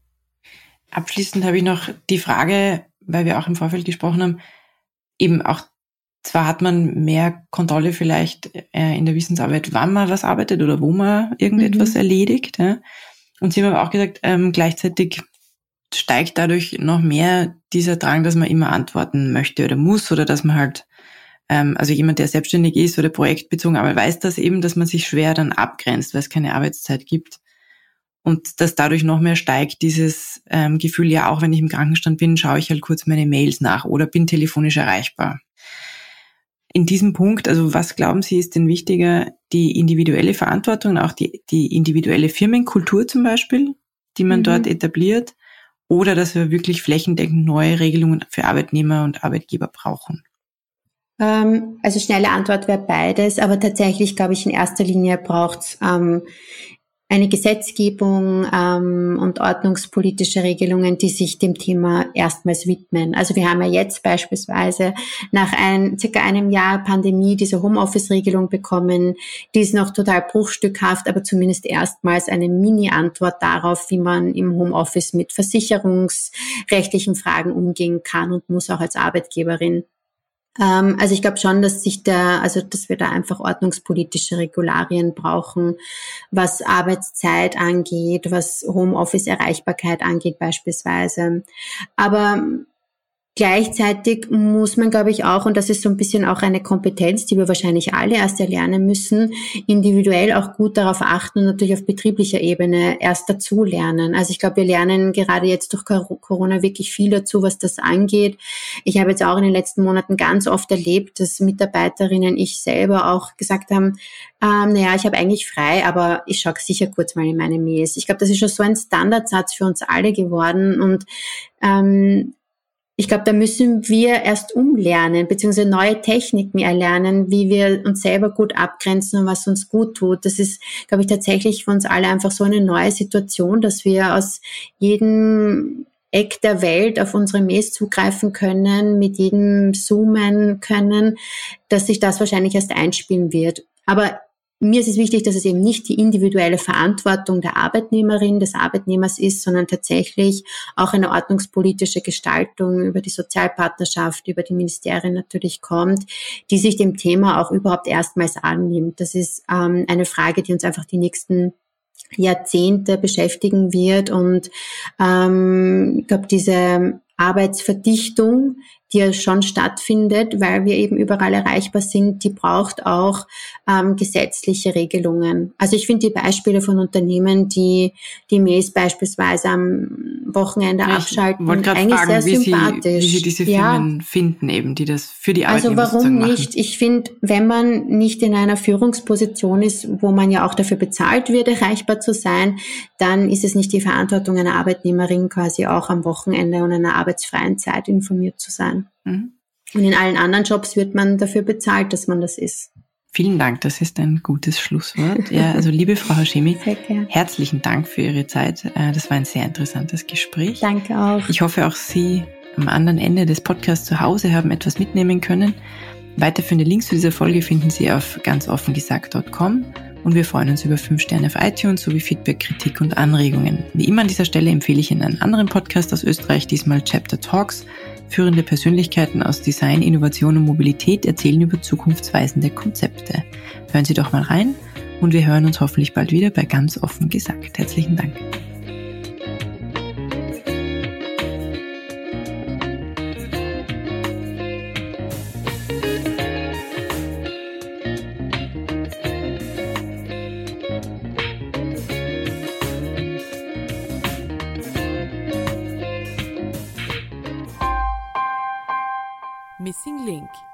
Abschließend habe ich noch die Frage, weil wir auch im Vorfeld gesprochen haben, eben auch zwar hat man mehr Kontrolle vielleicht äh, in der Wissensarbeit, wann man was arbeitet oder wo man irgendetwas mhm. erledigt. Ja. Und Sie haben aber auch gesagt, ähm, gleichzeitig steigt dadurch noch mehr dieser Drang, dass man immer antworten möchte oder muss oder dass man halt, ähm, also jemand, der selbstständig ist oder projektbezogen, aber weiß das eben, dass man sich schwer dann abgrenzt, weil es keine Arbeitszeit gibt und dass dadurch noch mehr steigt dieses ähm, Gefühl, ja, auch wenn ich im Krankenstand bin, schaue ich halt kurz meine Mails nach oder bin telefonisch erreichbar. In diesem Punkt, also was glauben Sie, ist denn wichtiger, die individuelle Verantwortung, auch die, die individuelle Firmenkultur zum Beispiel, die man mhm. dort etabliert, oder dass wir wirklich flächendeckend neue Regelungen für Arbeitnehmer und Arbeitgeber brauchen? Ähm, also schnelle Antwort wäre beides, aber tatsächlich glaube ich in erster Linie braucht es ähm, eine Gesetzgebung ähm, und ordnungspolitische Regelungen, die sich dem Thema erstmals widmen. Also wir haben ja jetzt beispielsweise nach ein, circa einem Jahr Pandemie diese Homeoffice-Regelung bekommen. Die ist noch total bruchstückhaft, aber zumindest erstmals eine Mini-Antwort darauf, wie man im Homeoffice mit versicherungsrechtlichen Fragen umgehen kann und muss auch als Arbeitgeberin. Ähm, also ich glaube schon, dass sich da, also dass wir da einfach ordnungspolitische Regularien brauchen, was Arbeitszeit angeht, was Homeoffice-Erreichbarkeit angeht beispielsweise. Aber Gleichzeitig muss man, glaube ich, auch, und das ist so ein bisschen auch eine Kompetenz, die wir wahrscheinlich alle erst erlernen müssen, individuell auch gut darauf achten und natürlich auf betrieblicher Ebene erst dazu lernen. Also ich glaube, wir lernen gerade jetzt durch Corona wirklich viel dazu, was das angeht. Ich habe jetzt auch in den letzten Monaten ganz oft erlebt, dass Mitarbeiterinnen, ich selber auch gesagt haben, ähm, naja, ich habe eigentlich frei, aber ich schaue sicher kurz mal in meine Mails. Ich glaube, das ist schon so ein Standardsatz für uns alle geworden und ähm, ich glaube, da müssen wir erst umlernen, beziehungsweise neue Techniken erlernen, wie wir uns selber gut abgrenzen und was uns gut tut. Das ist, glaube ich, tatsächlich für uns alle einfach so eine neue Situation, dass wir aus jedem Eck der Welt auf unsere Mails zugreifen können, mit jedem zoomen können, dass sich das wahrscheinlich erst einspielen wird. Aber mir ist es wichtig, dass es eben nicht die individuelle Verantwortung der Arbeitnehmerin, des Arbeitnehmers ist, sondern tatsächlich auch eine ordnungspolitische Gestaltung über die Sozialpartnerschaft, über die Ministerien natürlich kommt, die sich dem Thema auch überhaupt erstmals annimmt. Das ist ähm, eine Frage, die uns einfach die nächsten Jahrzehnte beschäftigen wird. Und ähm, ich glaube, diese Arbeitsverdichtung die ja schon stattfindet, weil wir eben überall erreichbar sind, die braucht auch ähm, gesetzliche Regelungen. Also ich finde die Beispiele von Unternehmen, die die Mails beispielsweise am Wochenende ja, abschalten, eigentlich fragen, sehr wie sympathisch. Sie, wie Sie diese Firmen ja. finden eben, die das für die Arbeitnehmer Also warum nicht? Ich finde, wenn man nicht in einer Führungsposition ist, wo man ja auch dafür bezahlt wird, erreichbar zu sein, dann ist es nicht die Verantwortung einer Arbeitnehmerin quasi auch am Wochenende und einer arbeitsfreien Zeit informiert zu sein. Mhm. Und in allen anderen Jobs wird man dafür bezahlt, dass man das ist. Vielen Dank, das ist ein gutes Schlusswort. Ja, also liebe Frau Hashemi, herzlichen Dank für Ihre Zeit. Äh, das war ein sehr interessantes Gespräch. Danke auch. Ich hoffe, auch Sie am anderen Ende des Podcasts zu Hause haben etwas mitnehmen können. Weiterführende Links zu dieser Folge finden Sie auf ganzoffengesagt.com und wir freuen uns über 5 Sterne auf iTunes sowie Feedback, Kritik und Anregungen. Wie immer an dieser Stelle empfehle ich Ihnen einen anderen Podcast aus Österreich, diesmal Chapter Talks. Führende Persönlichkeiten aus Design, Innovation und Mobilität erzählen über zukunftsweisende Konzepte. Hören Sie doch mal rein und wir hören uns hoffentlich bald wieder bei ganz offen gesagt. Herzlichen Dank. Link